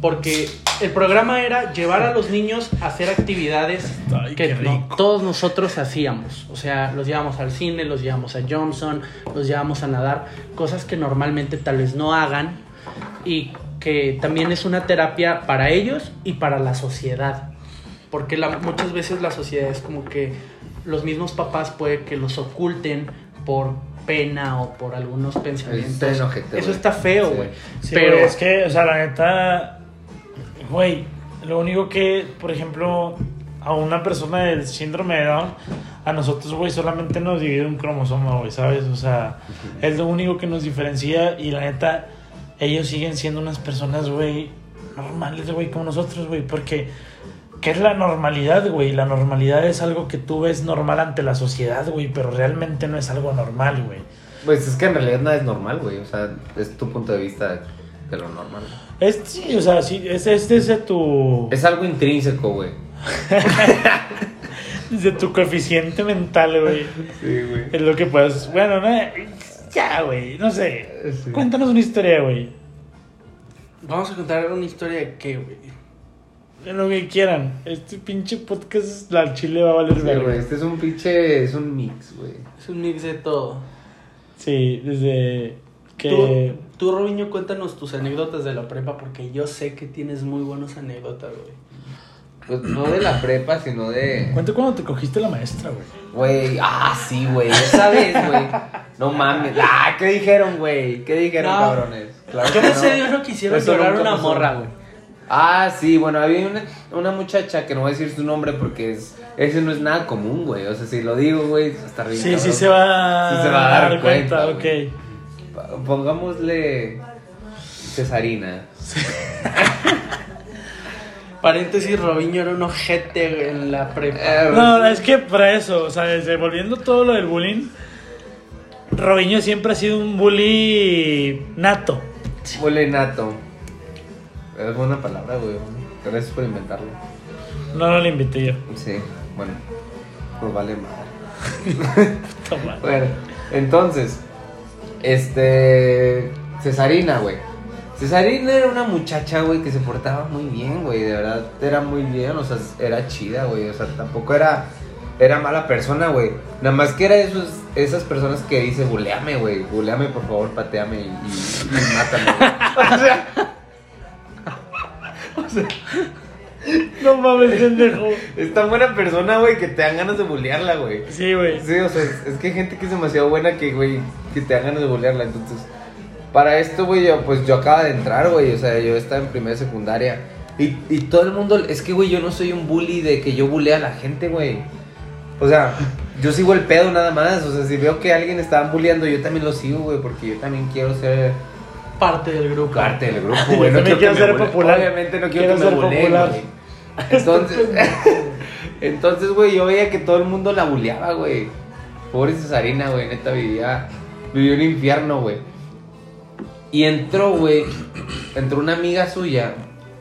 Porque el programa era llevar a los niños a hacer actividades Ay, que no- todos nosotros hacíamos. O sea, los llevamos al cine, los llevamos a Johnson, los llevamos a nadar, cosas que normalmente tal vez no hagan y que también es una terapia para ellos y para la sociedad. Porque la- muchas veces la sociedad es como que los mismos papás puede que los oculten por pena o por algunos pensamientos. Está enojete, Eso está feo, Sí. güey. Sí, Pero güey, es que, o sea, la neta, güey, lo único que, por ejemplo, a una persona del síndrome de Down, a nosotros, güey, solamente nos divide un cromosoma, güey, ¿sabes? O sea, es lo único que nos diferencia y la neta, ellos siguen siendo unas personas, güey, normales, güey, como nosotros, güey, porque... ¿Qué es la normalidad, güey? La normalidad es algo que tú ves normal ante la sociedad, güey, pero realmente no es algo normal, güey. Pues es que en realidad nada es normal, güey. O sea, es tu punto de vista de lo normal. Es, sí, o sea, sí, es, es desde tu... Es algo intrínseco, güey. [laughs] Desde tu coeficiente mental, güey. Sí, güey. Es lo que puedes. Bueno, no. Ya, güey. No sé. Sí. Cuéntanos una historia, güey. vamos a contar una historia de qué, güey. De lo que quieran. Este pinche podcast, la chile va a valer Sí, güey. Este es un pinche. Es un mix, güey. Es un mix de todo. Sí, desde que. Tú, tú, Robinho, cuéntanos tus anécdotas de la prepa porque yo sé que tienes muy buenas anécdotas, güey. Pues no de la prepa, sino de. Cuenta cuando te cogiste la maestra, güey. Güey, ah, sí, güey. Esa vez, güey. No mames. Ah, ¿qué dijeron, güey? ¿Qué dijeron, No. cabrones? Claro Yo que no sé Eso llorar nunca una pasó. morra, güey. Ah, sí, bueno, había una, una muchacha que no voy a decir su nombre porque es, ese no es nada común, güey. O sea, si lo digo, güey, está bien. Sí, sí se va, Sí se va a dar cuenta, ok. Pongámosle Cesarina. [laughs] Paréntesis, Robinho era un ojete en la prepa. Eh, No, es que para eso, o sea, desde volviendo todo lo del bullying, Robinho siempre ha sido un bully nato. Molenato. Es buena palabra, güey. Gracias por inventarlo. No, no le invité yo. Sí, bueno. Pues vale madre. [laughs] Toma. Bueno, entonces, este. Cesarina, güey. Cesarina era una muchacha, güey, que se portaba muy bien, güey. De verdad, era muy bien. O sea, era chida, güey. O sea, tampoco era era mala persona, güey. Nada más que era esos, esas personas que dice, buleame, güey. Buleame, por favor, pateame y, y, y mátame. güey". [laughs] O sea, No mames, pendejo. es tan buena persona, güey, que te dan ganas de bulearla, güey. Sí, güey. Sí, o sea, es, es que hay gente que es demasiado buena que, güey, que te dan ganas de bulearla. Entonces, para esto, güey, yo, pues yo acaba de entrar, güey. O sea, yo estaba en primera secundaria. Y, y todo el mundo, es que, güey, yo no soy un bully de que yo bulea a la gente, güey. O sea, yo sigo el pedo nada más. O sea, si veo que alguien está bulleando, yo también lo sigo, güey, porque yo también quiero ser Parte del grupo. parte del grupo, [laughs] güey. No quiero me ser popular. Obviamente no quiero, Quiero que me ser buleen, popular. [laughs] Entonces, [laughs] entonces, güey, yo veía que todo el mundo la buleaba, güey. Pobre Cesarina, güey, neta vivía, vivió un infierno, güey. Y entró, güey, entró una amiga suya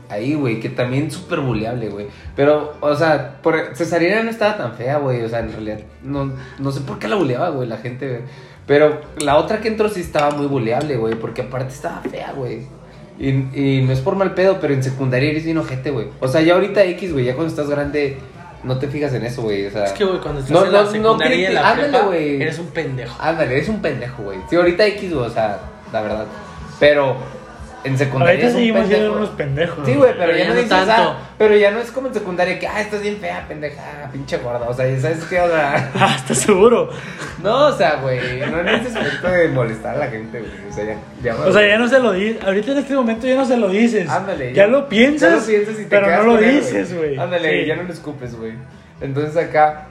ahí, güey, que también súper buleable, güey. Pero, o sea, por, Cesarina no estaba tan fea, güey, o sea, en realidad, no, no sé por qué la buleaba, güey, la gente. Pero la otra que entró sí estaba muy buleable, güey, porque aparte estaba fea, güey. Y, y no es por mal pedo, pero en secundaria eres bien ojete, güey. O sea, ya ahorita X, güey, ya cuando estás grande, no te fijas en eso, güey. O sea, Es que, güey, cuando estás No, en la no, no secundaria y en la ándale, prepa, eres un pendejo. ándale, eres un pendejo, güey. Sí, ahorita X, güey, o sea, la verdad. Pero en secundaria Ahorita seguimos siendo pendejo. unos pendejos. Sí, güey, pero, Pero ya, ya no no dices, tanto. ah, pero ya no es como en secundaria que, ah, estás bien fea, pendeja, ah, pinche gorda. O sea, ya sabes qué, o sea. [laughs] Ah, ¿estás seguro? No, o sea, güey, no en ese aspecto de molestar a la gente, güey. O sea, ya, ya O sea, ya no se lo dices. Ahorita en este momento ya no se lo dices. Ándale. Ya lo piensas. ya lo piensas y te pero quedas no lo dices, güey. Ándale, Sí. ya no lo escupes, güey. Entonces acá,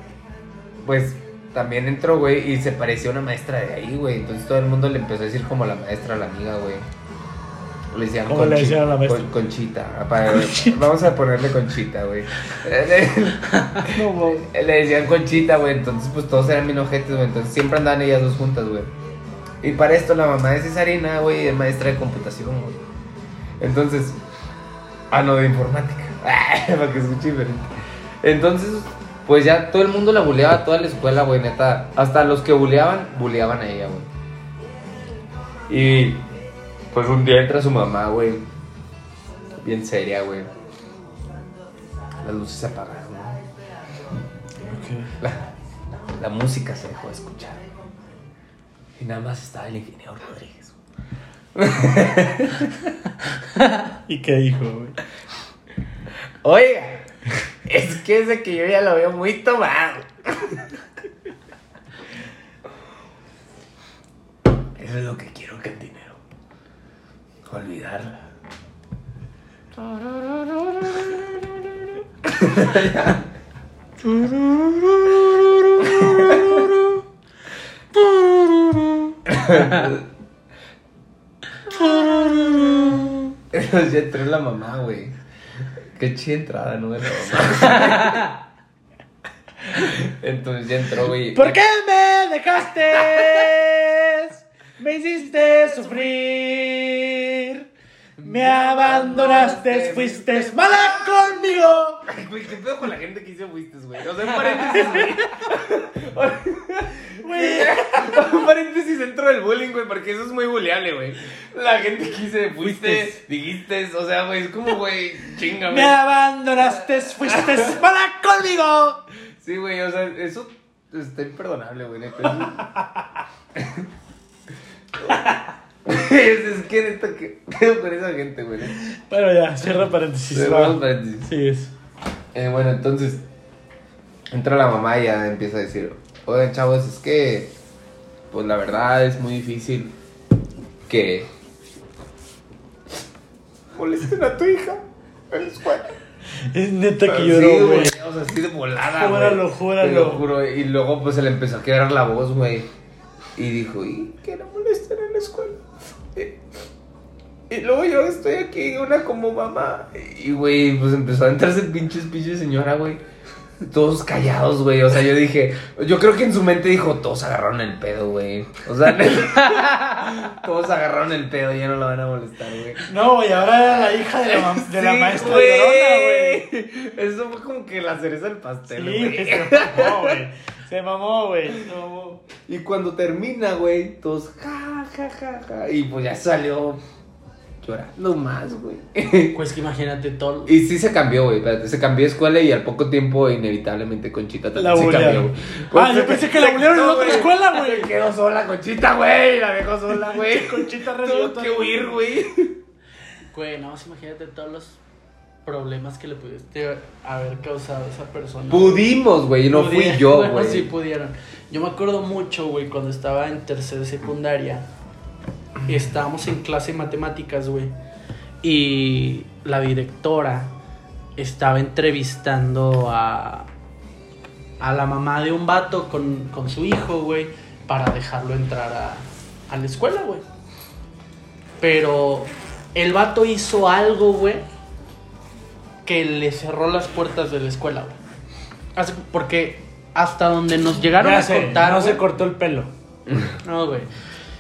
pues también entró, güey, y se parecía a una maestra de ahí, güey. Entonces todo el mundo le empezó a decir como la maestra a la amiga, güey. Le decían ¿Cómo le decían a la maestra? Con- Conchita. Para- [laughs] vamos a ponerle Conchita, güey. [laughs] No, güey. Le decían Conchita, güey. Entonces, pues todos eran bien ojetes, güey. Entonces siempre andaban ellas dos juntas, güey. Y para esto, la mamá de Cesarina, güey, es maestra de computación, güey. Entonces, ah, no, de informática. [laughs] para que escuche diferente. Entonces, pues ya todo el mundo la buleaba, toda la escuela, güey, neta. Hasta los que buleaban, buleaban a ella, güey. Y pues un día entra su mamá, güey. Bien seria, güey. Las luces se apagaron, güey. La, la música se dejó de escuchar. Y nada más estaba el ingeniero Rodríguez. [laughs] ¿Y qué dijo, güey? Oiga, es que ese que yo ya lo veo muy tomado. Eso es lo que quiero, cantinero. Olvidarla. [laughs] Ya entró la mamá, güey. Qué chida entrada, ¿no? De la mamá. [laughs] Entonces ya entró, güey. ¿Por qué me dejaste? Me hiciste sufrir. Me abandonaste, fuiste mala conmigo. Ay, Güey, ¿qué pedo con la gente que dice fuiste, güey? O sea, un paréntesis. Güey. [laughs] Del bullying, güey, porque eso es muy bulleable, güey. La gente que dice fuiste, dijiste, o sea, güey, es como, güey, chinga, Me abandonaste, fuiste [laughs] mala conmigo. Sí, güey, o sea, eso está imperdonable, güey, neta. es, es que neta, ¿qué pedo con esa gente, güey? Bueno, ya, cierra paréntesis. Cerramos paréntesis. Sí, es. Eh, bueno, entonces entra la mamá y ya empieza a decir, oigan chavos, es que, pues la verdad es muy difícil que molesten a tu hija en la escuela. Es neta que Sí, lloró, güey. O sea, así de volada, güey. Júralo, júralo. Te lo juro. Y luego, pues, se le empezó a quebrar la voz, güey. Y dijo, y que no molesten en la escuela. Y, y luego yo estoy aquí, una como mamá. Y, güey, pues empezó a entrarse el pinche speech de señora, güey. Todos callados, güey. O sea, yo dije, yo creo que en su mente dijo, todos agarraron el pedo, güey. O sea, [laughs] todos agarraron el pedo, ya no lo van a molestar, güey. No, güey, ahora era la hija de la, maestra güey. Eso fue como que la cereza del pastel, güey. se mamó, güey. Se mamó, güey. Se mamó. Y cuando termina, güey, todos ja, ja, ja, ja. Y pues ya salió llorando más, güey. [laughs] Pues que imagínate todo. Y sí se cambió, güey. Se cambió de escuela y al poco tiempo, inevitablemente, Conchita también La se bulearon. cambió, güey. Ah, yo pensé que la bulearon en otra escuela, güey. Se quedó sola, Conchita, güey. La dejó sola, [laughs] güey. Conchita Tuvo que huir, güey. Güey, no, más imagínate todos los problemas que le pudiste haber causado a esa persona. Pudimos, güey. No fui yo, [laughs] bueno, güey. sí pudieron. Yo me acuerdo mucho, güey, cuando estaba en tercera de secundaria. Estábamos en clase de matemáticas, güey. Y la directora estaba entrevistando a, a la mamá de un vato con, con su hijo, güey, para dejarlo entrar a, a la escuela, güey. Pero el vato hizo algo, güey, que le cerró las puertas de la escuela, güey. Porque hasta donde nos llegaron Ya a sé, contar. no se cortó el pelo. No, güey.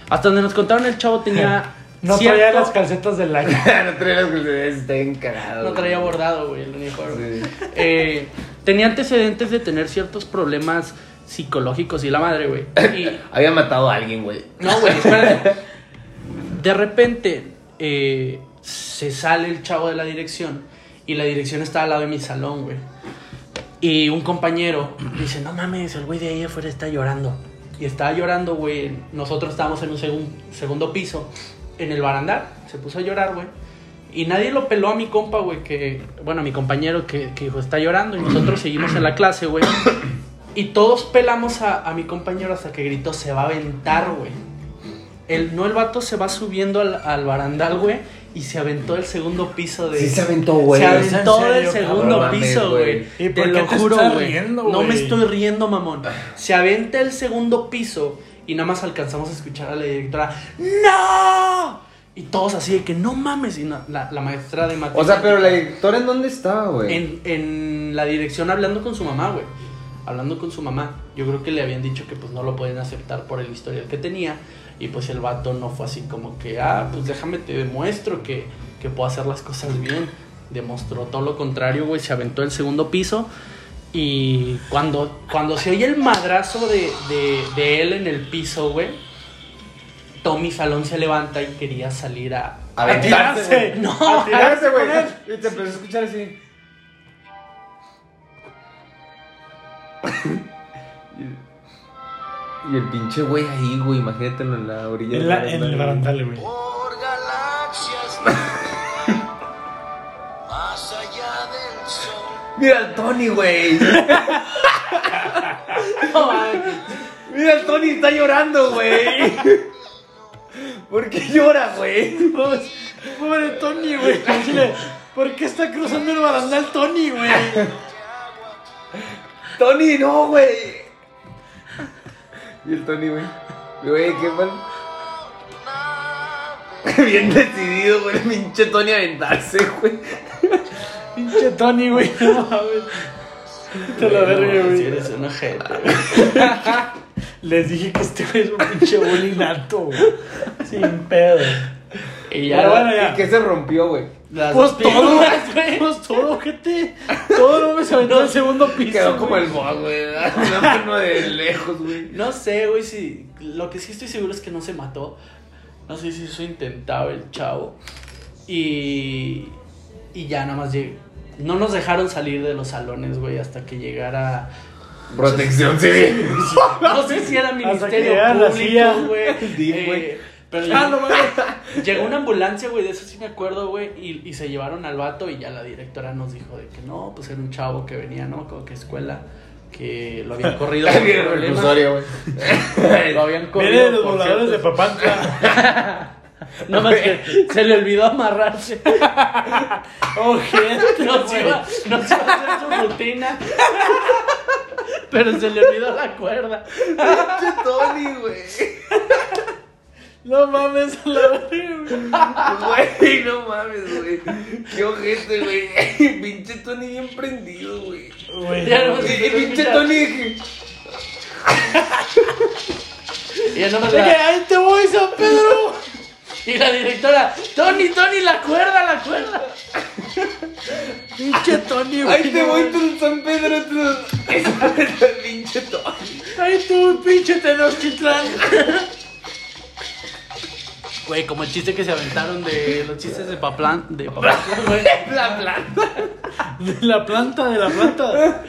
Hasta donde nos contaron, el chavo tenía. [laughs] No cierto- traía las calcetas del año. [laughs] no traía las calcetas, está bien cagado. No traía bordado, güey, el uniforme. Sí. Eh, tenía antecedentes de tener ciertos problemas psicológicos y la madre, güey. Y [laughs] Había matado a alguien, güey. No, güey, espérate. De repente eh, se sale el chavo de la dirección y la dirección está al lado de mi salón, güey. Y un compañero dice, no mames, el güey de ahí afuera está llorando. Y estaba llorando, güey. Nosotros estábamos en un segun- segundo piso, en el barandal. Se puso a llorar, güey. Y nadie lo peló a mi compa, güey, que... Bueno, a mi compañero que, dijo, está llorando. Y nosotros seguimos en la clase, güey. Y todos pelamos a, a mi compañero hasta que gritó, se va a aventar, güey. El, no, el vato se va subiendo al, al barandal, güey, y se aventó del segundo piso de... Sí se aventó, güey. Se ¿Es en aventó del segundo cabrón? piso, güey. güey. ¿Y por Te lo te juro, güey. No me estoy riendo, mamón. Se aventa el segundo piso y nada más alcanzamos a escuchar a la directora, ¡No! Y todos así de que no mames. Y no- la, la maestra de O matemáticas. sea, pero la directora en dónde estaba, güey. En, en la dirección hablando con su mamá, güey. Hablando con su mamá. Yo creo que le habían dicho que pues no lo pueden aceptar por el historial que tenía. Y pues el vato no fue así como que, ah, pues déjame te demuestro que, que puedo hacer las cosas bien. Demostró todo lo contrario, güey. Se aventó el segundo piso. Y cuando, cuando se oye el madrazo de, de, de él en el piso, güey. Tommy Salón se levanta y quería salir a... A A tirarse. No, A tirarse, [laughs] güey. Y te empezó a escuchar así. Y, el pinche güey ahí, güey. Imagínatelo en la orilla En, del la- en el barandal, güey. Por galaxias [laughs] más allá del sol. Mira al Tony, güey. [laughs] no. Mira al Tony, está llorando, güey. ¿Por qué llora, güey? Pobre Tony, güey. ¿Por qué está cruzando el barandal Tony, güey? Tony, no, güey. Y el Tony, güey. Güey, qué mal. [laughs] Bien decidido, güey. El pinche Tony a aventarse, güey. Pinche Tony, güey. [laughs] No mames. Te la verga, Si güey. eres un ojete, güey. [laughs] Les dije que este güey es un pinche bully nato, güey. Sin pedo. Y ya, Pero bueno, ya. ¿Y qué se rompió, güey? Las Pues todo, [laughs] güey. pues todo, gente. Todo no me se aventó al segundo piso. Quedó como güey. el boss, güey. Una [laughs] mano de lejos, güey. No sé, güey, si. Lo que sí estoy seguro es que no se mató. No sé si eso intentaba el chavo. Y. Y ya nada más llegué. No nos dejaron salir de los salones, güey, hasta que llegara. Protección [laughs] civil. No sé si era Hasta que Ministerio Público, güey. Pero Ah, llegó, no [laughs] llegó una ambulancia, güey, de eso sí me acuerdo, güey. Y, y se llevaron al vato y ya la directora nos dijo de que no, pues era un chavo que venía, ¿no? Como que escuela. Que lo habían [laughs] corrido güey. [laughs] Lo habían corrido. De los voladores de Papantla. No más que se le olvidó amarrarse. Ojete, Nos güey. iba, nos iba a hacer su rutina. Pero se le olvidó la cuerda. Pinche Tony, güey. No mames a la verga, güey. Güey, no mames, güey. Qué ojete, güey. Pinche Tony bien prendido, güey. Ya no y pinche Tony dije. Y ya no me la- ahí te voy, San Pedro. Y la directora, Tony, Tony, la cuerda, la cuerda. Pinche Tony, güey. Ahí te voy, tú, San Pedro, tú. [laughs] Esa es el pinche Tony. Ahí tú, pinche Tenochtitlán. Güey, como el chiste que se aventaron de los chistes de Paplán. De [laughs] Paplán, güey. La planta. De la planta, de la planta.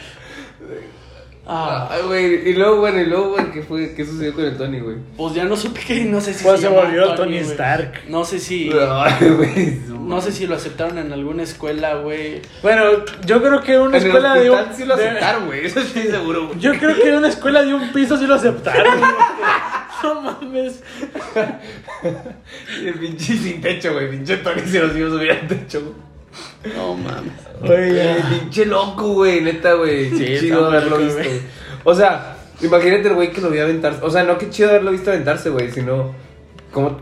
Ah, güey. Y luego, bueno, y luego, güey, ¿qué fue? ¿Qué sucedió con el Tony, güey? pues ya no supe que no sé si Pues se llamaba volvió Tony. Stark. No sé si. Güey. No sé si lo aceptaron en alguna escuela, güey. Bueno, yo creo que una En el escuela de un. sí lo de- aceptaron, güey. Eso sí, [laughs] seguro, güey. Yo creo que en una escuela de un piso sí lo aceptaron. güey. [laughs] No mames. El pinche sin techo, güey. Pinche Tony se los iba a subir al techo, güey. No mames. Oye, pinche loco, güey, neta, güey. Sí, está chido muy haberlo loco, visto. güey. O sea, imagínate el güey que lo vio aventarse. O sea, no que chido haberlo visto aventarse, güey, sino. ¿Cómo?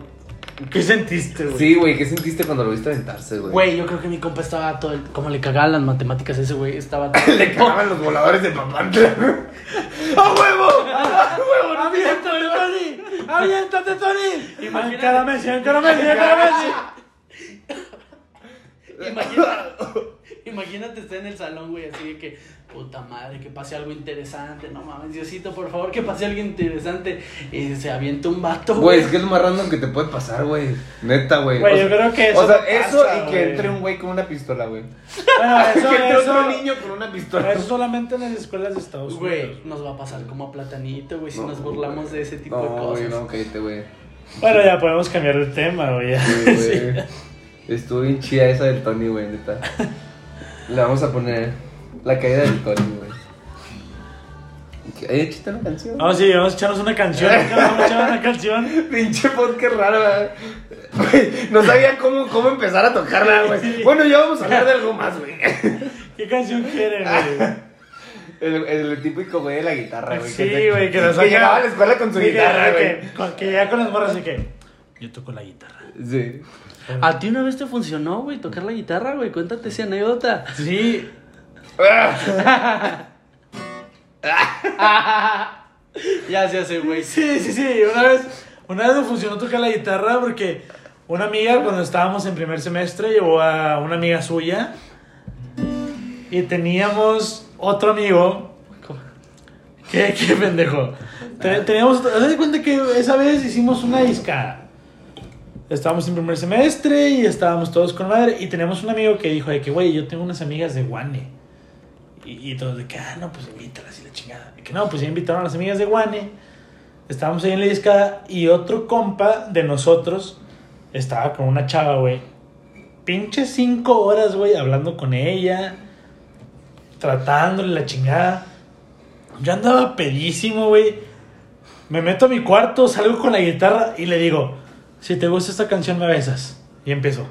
¿Qué sentiste, güey? Sí, güey, ¿qué sentiste cuando lo viste aventarse, güey? Güey, yo creo que mi compa estaba todo el... Como le cagaban las matemáticas a ese güey, estaba todo [laughs] el Le cagaban los voladores de Papantla. [laughs] ¡A huevo! ¡A huevo! ¡Aviéntate, Tony! ¡Aviéntate, Tony! Imagínate- Encara a Messi, encara a Messi, encara a Messi. Imagínate, imagínate estar en el salón, güey, así de que, puta madre, que pase algo interesante. No mames, Diosito, por favor, que pase algo interesante. Y se avienta un vato, Güey, güey. es que es lo más random que te puede pasar, güey. Neta, güey. Güey, O yo sea- creo que eso O sea, no eso pasa, y que güey. entre un güey con una pistola, güey. Bueno, [laughs] eso, que entre otro niño con una pistola. eso solamente en las escuelas de Estados Güey, Unidos. nos va a pasar como a Platanito, güey, si No, nos burlamos de ese tipo de No, cosas. güey, no, cállate, güey. Bueno, ya podemos cambiar de tema, güey. Sí, güey. [laughs] Estuvo bien chida esa del Tony, güey, neta. [laughs] Le vamos a poner la caída del Tony, güey. ¿Hay chiste una canción? Vamos, sí, vamos a echarnos una canción. Nos [laughs] vamos a echar una canción. Pinche podcast raro, güey. Güey, No sabía cómo, cómo empezar a tocarla, güey. Bueno, ya vamos a hablar de algo más, güey. [laughs] ¿Qué canción quieren, güey? [laughs] El, el típico güey de la guitarra, güey. Sí, güey, que saca- llegaba a la escuela con su Sí, guitarra, güey. que, con- que ya con las morras así que. Yo toco la guitarra. Sí. ¿A ti una vez te funcionó, güey, tocar la guitarra, güey? Cuéntate esa anécdota. Sí. [laughs] ya se hace, güey. Sí, sí, sí. Una vez, una vez me funcionó tocar la guitarra porque una amiga, cuando estábamos en primer semestre, llevó a una amiga suya. Y teníamos otro amigo. ¿Qué, qué pendejo? Te- Teníamos. Haz de cuenta que esa vez hicimos una discada. Estábamos en primer semestre y estábamos todos con madre. Y tenemos un amigo que dijo de que, güey, yo tengo unas amigas de Guane. Y, y todos de que, ah, no, pues invítalas y la chingada. Y que no, pues ya invitaron a las amigas de Guane. Estábamos ahí en la discada y otro compa de nosotros estaba con una chava, güey. Pinche cinco horas, güey, hablando con ella. Tratándole la chingada. Yo andaba pedísimo, güey. Me meto a mi cuarto, salgo con la guitarra y le digo, si te gusta esta canción me besas. Y empezó.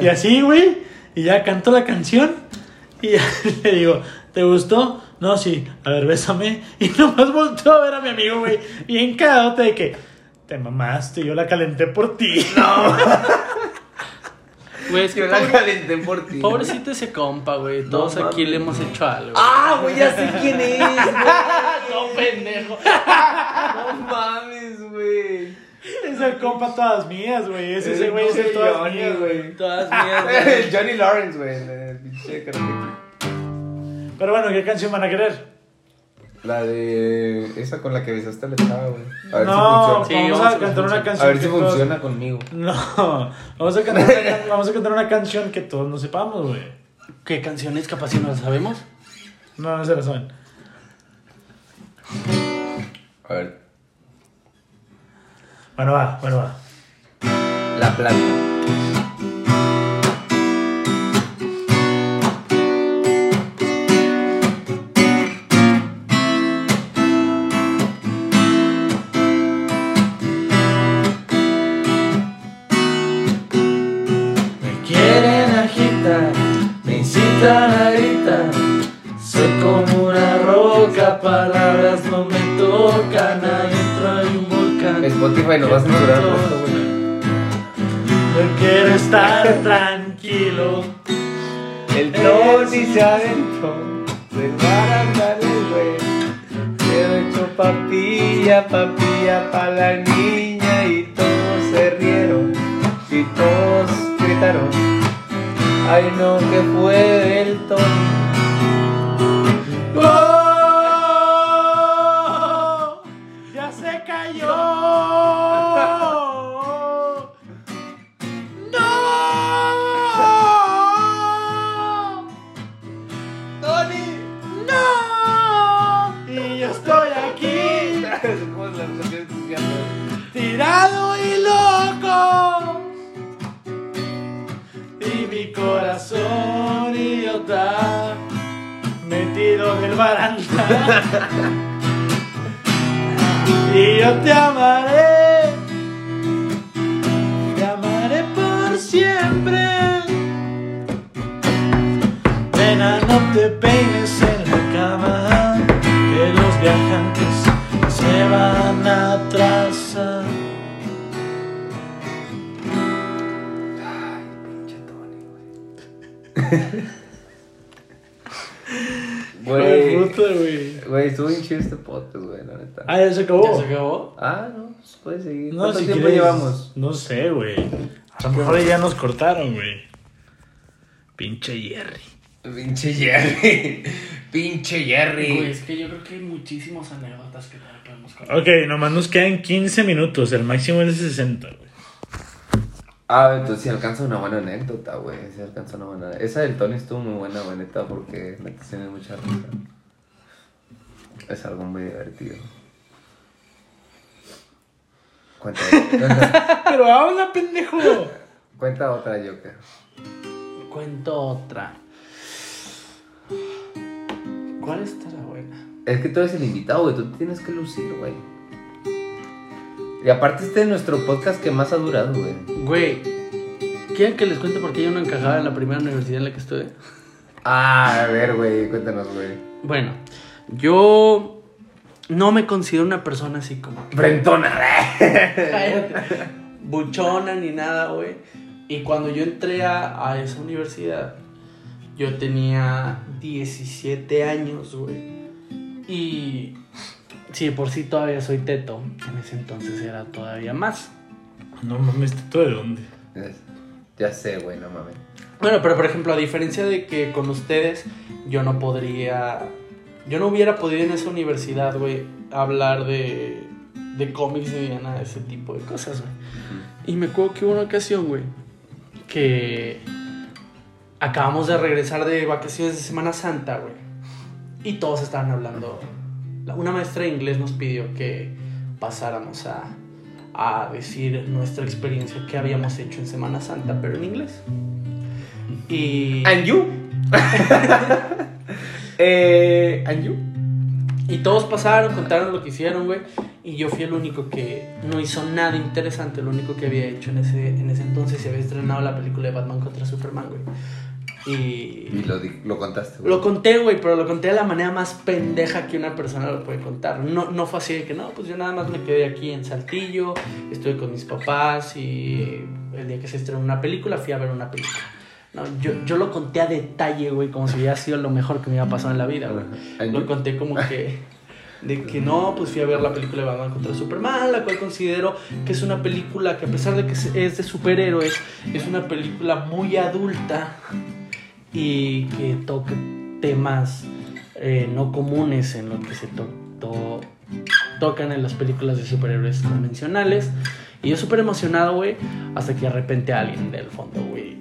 Y así, güey. Y ya canto la canción. Y ya [laughs] le digo, ¿te gustó? No, sí. A ver, bésame. Y [laughs] nomás volteó a ver a mi amigo, güey. Bien cagadote de que te mamaste. Yo la calenté por ti. [laughs] Güey, es que Yo la calenté por ti. pobrecito ese compa, güey. Todos No aquí le hemos hecho algo. Ah, güey, ya sé quién es, no, pendejo. No mames, güey. Es el compa todas mías, güey. Es ese güey, es el todas Johnny, mías, güey. Todas mías, [laughs] güey. El Johnny Lawrence, güey. el- pinche. Pero bueno, ¿qué canción van a querer? La de. Esa con la que besaste a la chava, güey. A ver No, si Sí, vamos vamos a cantar una funciona. canción. funciona. A ver si que todos- funciona conmigo. No, vamos a, cantar una, vamos a cantar una canción que todos no sepamos, güey. ¿Qué canciones capaz si no las sabemos? No, no se la saben. A ver. Bueno, va, bueno, va. La plata. Va a censurar. Yo quiero estar tranquilo. El Tony se aventó, Güey. Güey. Güey, estuvo bien chido este podcast, güey, la neta. Ah, ya se acabó. ¿Ya se acabó? Ah, no, pues puede seguir. No, ¿Cuánto si tiempo quieres- llevamos? No sé, güey. A lo mejor ya nos cortaron, güey. Pinche Jerry. Pinche Jerry. [laughs] Pinche Güey, Jerry. es que yo creo que hay muchísimas anécdotas que todavía podemos contar. Ok, nomás nos quedan 15 minutos. El máximo es de 60, güey. Ah, entonces sí alcanza una buena anécdota, güey. Sí alcanza una buena. Esa del Tony estuvo muy buena, güey, neta, porque neta tiene mucha risa. Es algo muy divertido. Cuenta, cuenta, [laughs] Pero habla, pendejo. cuenta otra, Joker. Cuento otra. ¿Cuál estará buena? Es que tú eres el invitado, güey. Tú te tienes que lucir, güey. Y aparte este es nuestro podcast que más ha durado, güey. Güey, ¿quieren que les cuente por qué yo no encajaba en la primera universidad en la que estuve? Ah, a ver, güey. Cuéntanos, güey. Bueno, yo no me considero una persona así como Brentona. Cállate. [laughs] buchona ni nada, güey. Y cuando yo entré a, a esa universidad, yo tenía 17 años, güey. Y si de por sí todavía soy teto, en ese entonces era todavía más. No mames, ¿tú de dónde? Ya sé, güey, no mames. Bueno, pero por ejemplo, a diferencia de que con ustedes, yo no podría. Yo no hubiera podido en esa universidad, güey, hablar de, de cómics ni de nada de ese tipo de cosas, güey. Y me acuerdo que hubo una ocasión, güey, que acabamos de regresar de vacaciones de Semana Santa, güey. Y todos estaban hablando. Una maestra de inglés nos pidió que pasáramos a, a decir nuestra experiencia que habíamos hecho en Semana Santa, pero en inglés. Y, ¿And you? [laughs] eh, ¿And you? y todos pasaron, contaron lo que hicieron, güey. Y yo fui el único que no hizo nada interesante. Lo único que había hecho en ese, en ese entonces se había estrenado la película de Batman contra Superman, güey. Y Y lo, lo contaste, güey. Lo conté, güey, pero lo conté de la manera más pendeja que una persona lo puede contar. No, no fue así de que no, pues yo nada más me quedé aquí en Saltillo, estuve con mis papás y el día que se estrenó una película fui a ver una película. No, yo, yo lo conté a detalle, güey, como si hubiera sido lo mejor que me iba a pasar en la vida, güey. ¿And Lo conté como que. De que no, pues fui a ver la película de Batman contra Superman, la cual considero que es una película que a pesar de que es de superhéroes, es una película muy adulta y que toca temas eh, no comunes en lo que se to- to- tocan en las películas de superhéroes convencionales. Y yo súper emocionado, güey, hasta que de repente alguien del fondo, güey,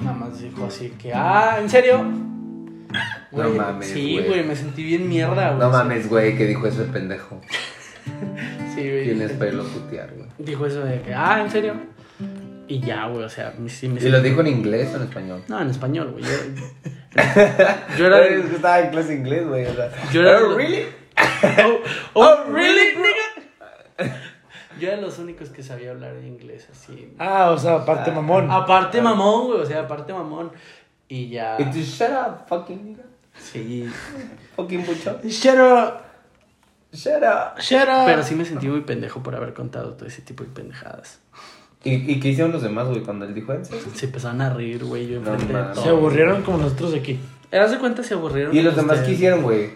nada más dijo así que, ah, ¿en serio? No mames, Sí, güey. güey, me sentí bien mierda, güey. No mames, güey, que dijo eso el pendejo. [laughs] Sí, güey. Tienes pelo putear, güey. Dijo eso de que, ah, ¿en serio? Y ya, güey, o sea, me- sí me ¿Y lo dijo en inglés o en español? No, en español, güey. Yo, [laughs] yo era... Es que estaba en clase de inglés, güey. o sea. Yo era- Oh, really? [laughs] Oh, oh, really, nigga? Yo era de los únicos que sabía hablar en inglés así. Ah, o sea, aparte mamón. Aparte mamón, güey, o sea, aparte mamón. Y ya. Y tú, shut up, fucking nigga. Sí. Fucking pucho. Shut up. Shut up. Shut up. Pero sí me sentí muy pendejo por haber contado todo ese tipo de pendejadas. ¿Y, ¿Y qué hicieron los demás, güey, cuando él dijo eso? Se empezaron a reír, güey, yo No enfrente de todo. Se aburrieron como nosotros aquí. ¿Eras de cuenta se aburrieron? ¿Y los demás qué hicieron, güey?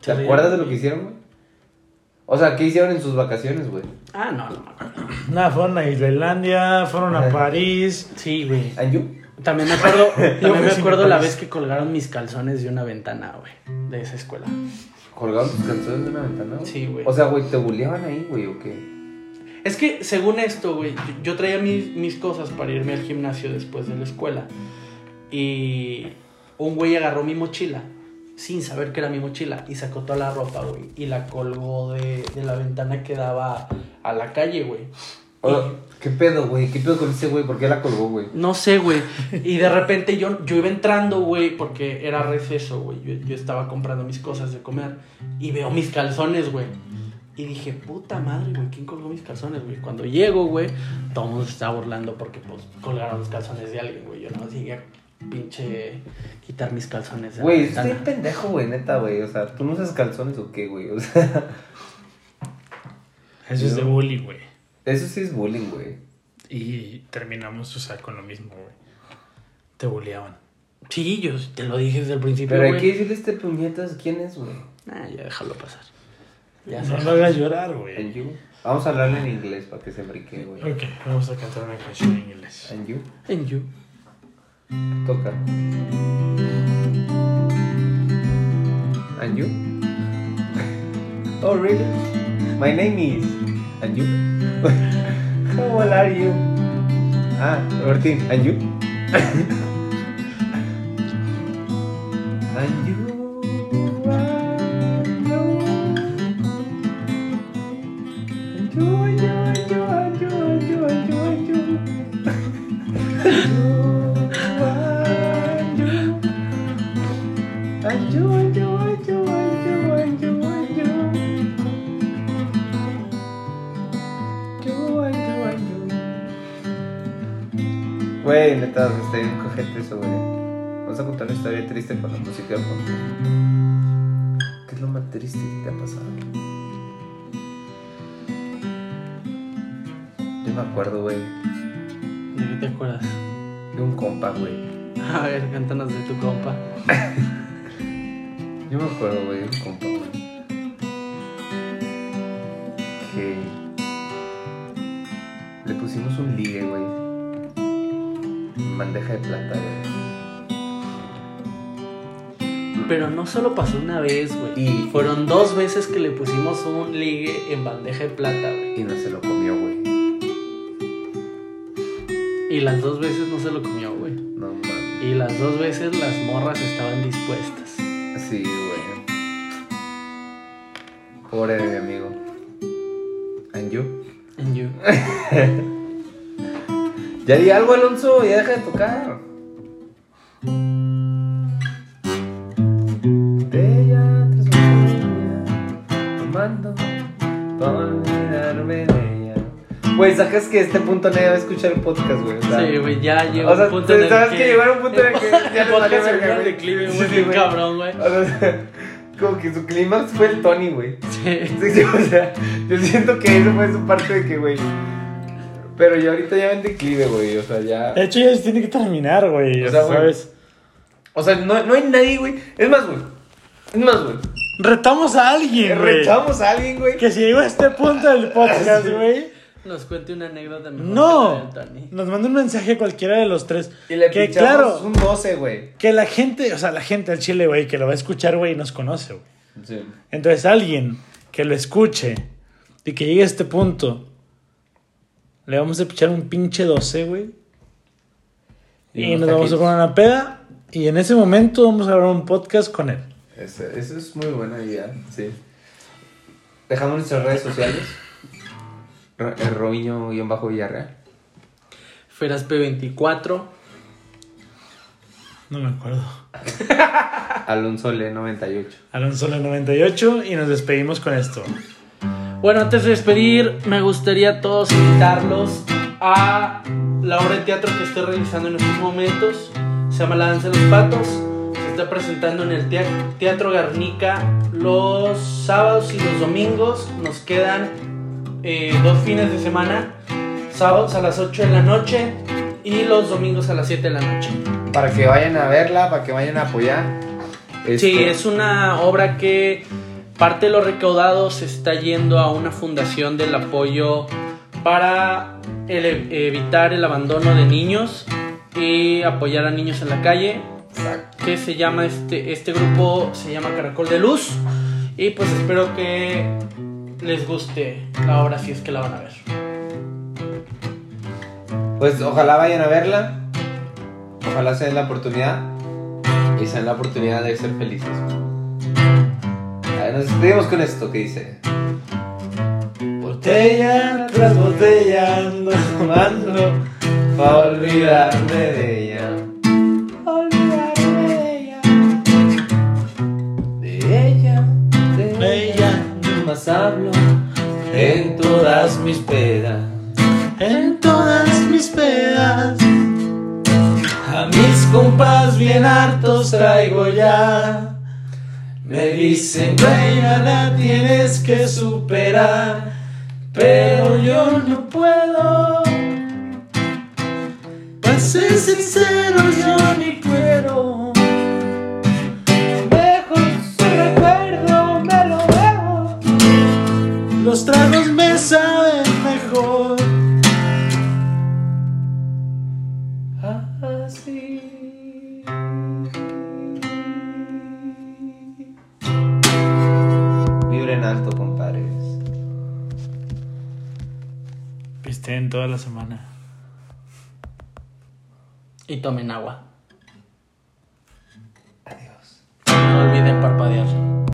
Se ¿Te rieron, acuerdas de lo que hicieron, güey? O sea, ¿qué hicieron en sus vacaciones, güey? Ah, no, no me acuerdo. [clears throat] Nada, fueron a Islandia, fueron a. París. Sí, güey. ¿And you? También me acuerdo, [laughs] también me acuerdo la vez que colgaron mis calzones de una ventana, güey, de esa escuela. ¿Colgaron tus canciones de una ventana? güey? Sí, güey. O sea, güey, ¿te bulleaban ahí, güey, o qué? Es que según esto, güey, yo, yo traía mis, mis cosas para irme al gimnasio después de la escuela. Y un güey agarró mi mochila, sin saber que era mi mochila, y sacó toda la ropa, güey, y la colgó de, de la ventana que daba a la calle, güey. ¿Qué pedo, güey? ¿Qué pedo con ese güey? ¿Por qué la colgó, güey? No sé, güey. Y de repente yo, yo iba entrando, güey, porque era receso, güey. Yo, yo estaba comprando mis cosas de comer y veo mis calzones, güey. Y dije, puta madre, güey, ¿quién colgó mis calzones, güey? Cuando llego, güey, todo el mundo se estaba burlando porque, pues, colgaron los calzones de alguien, güey. Yo no llegué a pinche quitar mis calzones Güey, bien pendejo, güey, neta, güey. O sea, ¿tú no usas calzones o qué, güey? O sea, [laughs] Eso es de bully, güey. eso sí es bullying, güey. Y terminamos, o sea, con lo mismo, güey. Te bulleaban. Sí, yo te lo dije desde el principio, Pero hay que decirle a este puñetas quién es, güey. Ah, ya déjalo pasar. Ya No lo hagas llorar, güey. And you. Vamos a hablarle en inglés para que se embrique, güey. Ok, vamos a cantar una canción en inglés. And you. En you. Toca. And you? Oh, really? My name is. And you? How old are you? Ah, 14. And you? and you? Triste con la música de fondo. ¿Qué es lo más triste que te ha pasado? Yo me acuerdo, güey, ¿De qué te acuerdas? de un compa, güey. A ver, cántanos de tu compa. [laughs] Yo me acuerdo, güey, de un compa, no solo pasó una vez, güey. Y- Fueron dos veces que le pusimos un ligue en bandeja de plata, güey. Y no se lo comió, güey. Y las dos veces no se lo comió, güey. No mames. Y las dos veces las morras estaban dispuestas. Sí, güey. Pobre de mi amigo. ¿And you? En you. [laughs] Ya di algo, Alonso, ya deja de tocar. Tomando, para olvidarme de ella. Güey, sacas que este punto nadie va a escuchar el podcast, güey. Sí, güey, ya llegó O sea, un punto en el sabes que... que llegó a un punto en el que [laughs] ya el podcast verga, güey. declive, Sí, güey, sí, güey. cabrón, güey. O sea, como que su clímax fue el Tony, güey. Sí. Sí, sí, o sea, yo siento que eso fue su parte de que, güey. Pero yo ahorita ya en declive, güey. O sea, ya. De hecho, ya se tiene que terminar, güey. O sea, güey. ¿Sabes? O sea, no, no hay nadie, güey. Es más, güey. Es más, güey. Retamos a alguien, güey. Rechamos a alguien, güey. Que si llegó a este punto del podcast, güey. Nos cuente una anécdota mejor No. que la del Tony. Nos manda un mensaje a cualquiera de los tres. Y le que pichamos claro, un 12, güey. que la gente, o sea, la gente al chile, güey, que lo va a escuchar, güey, nos conoce, güey. Sí. Entonces, alguien que lo escuche y que llegue a este punto, le vamos a pichar un pinche 12, güey. Y Y, unos nos vamos a taquitos. poner una peda. Y en ese momento vamos a grabar un podcast con él. Eso, eso es muy buena idea, sí. Dejamos nuestras redes sociales. El Robiño-Villarreal. Feras P24. No me acuerdo. [laughs] Alonso Le98. Alonso la 98 y nos despedimos con esto. Bueno, antes de despedir, me gustaría a todos invitarlos a la obra de teatro que estoy realizando en estos momentos. Se llama La Danza de los Patos. Está presentando en el tea- Teatro Garnica los sábados y los domingos. Nos quedan eh, dos fines de semana. Sábados a las 8 de la noche y los domingos a las 7 de la noche. Para que vayan a verla, para que vayan a apoyar. Sí, Este, es una obra que parte de lo recaudado se está yendo a una fundación del apoyo para el- evitar el abandono de niños y apoyar a niños en la calle. Exacto. Que se llama este, este grupo se llama Caracol de Luz. Y pues espero que les guste la obra si es que la van a ver. Pues ojalá vayan a verla. Ojalá se den la oportunidad. Y se den la oportunidad de ser felices. Nos despedimos con esto que dice. Botella tras botella ando tomando Pa' olvidarme de más hablo en todas mis pedas. En todas mis pedas. A mis compas bien hartos traigo ya. Me dicen, güey, la tienes que superar Pero yo no puedo Para ser sincero, yo ni puedo los tragos me saben mejor. Así. Vibren alto, compadres. Pisten toda la semana. Y tomen agua. Adiós. No olviden parpadear.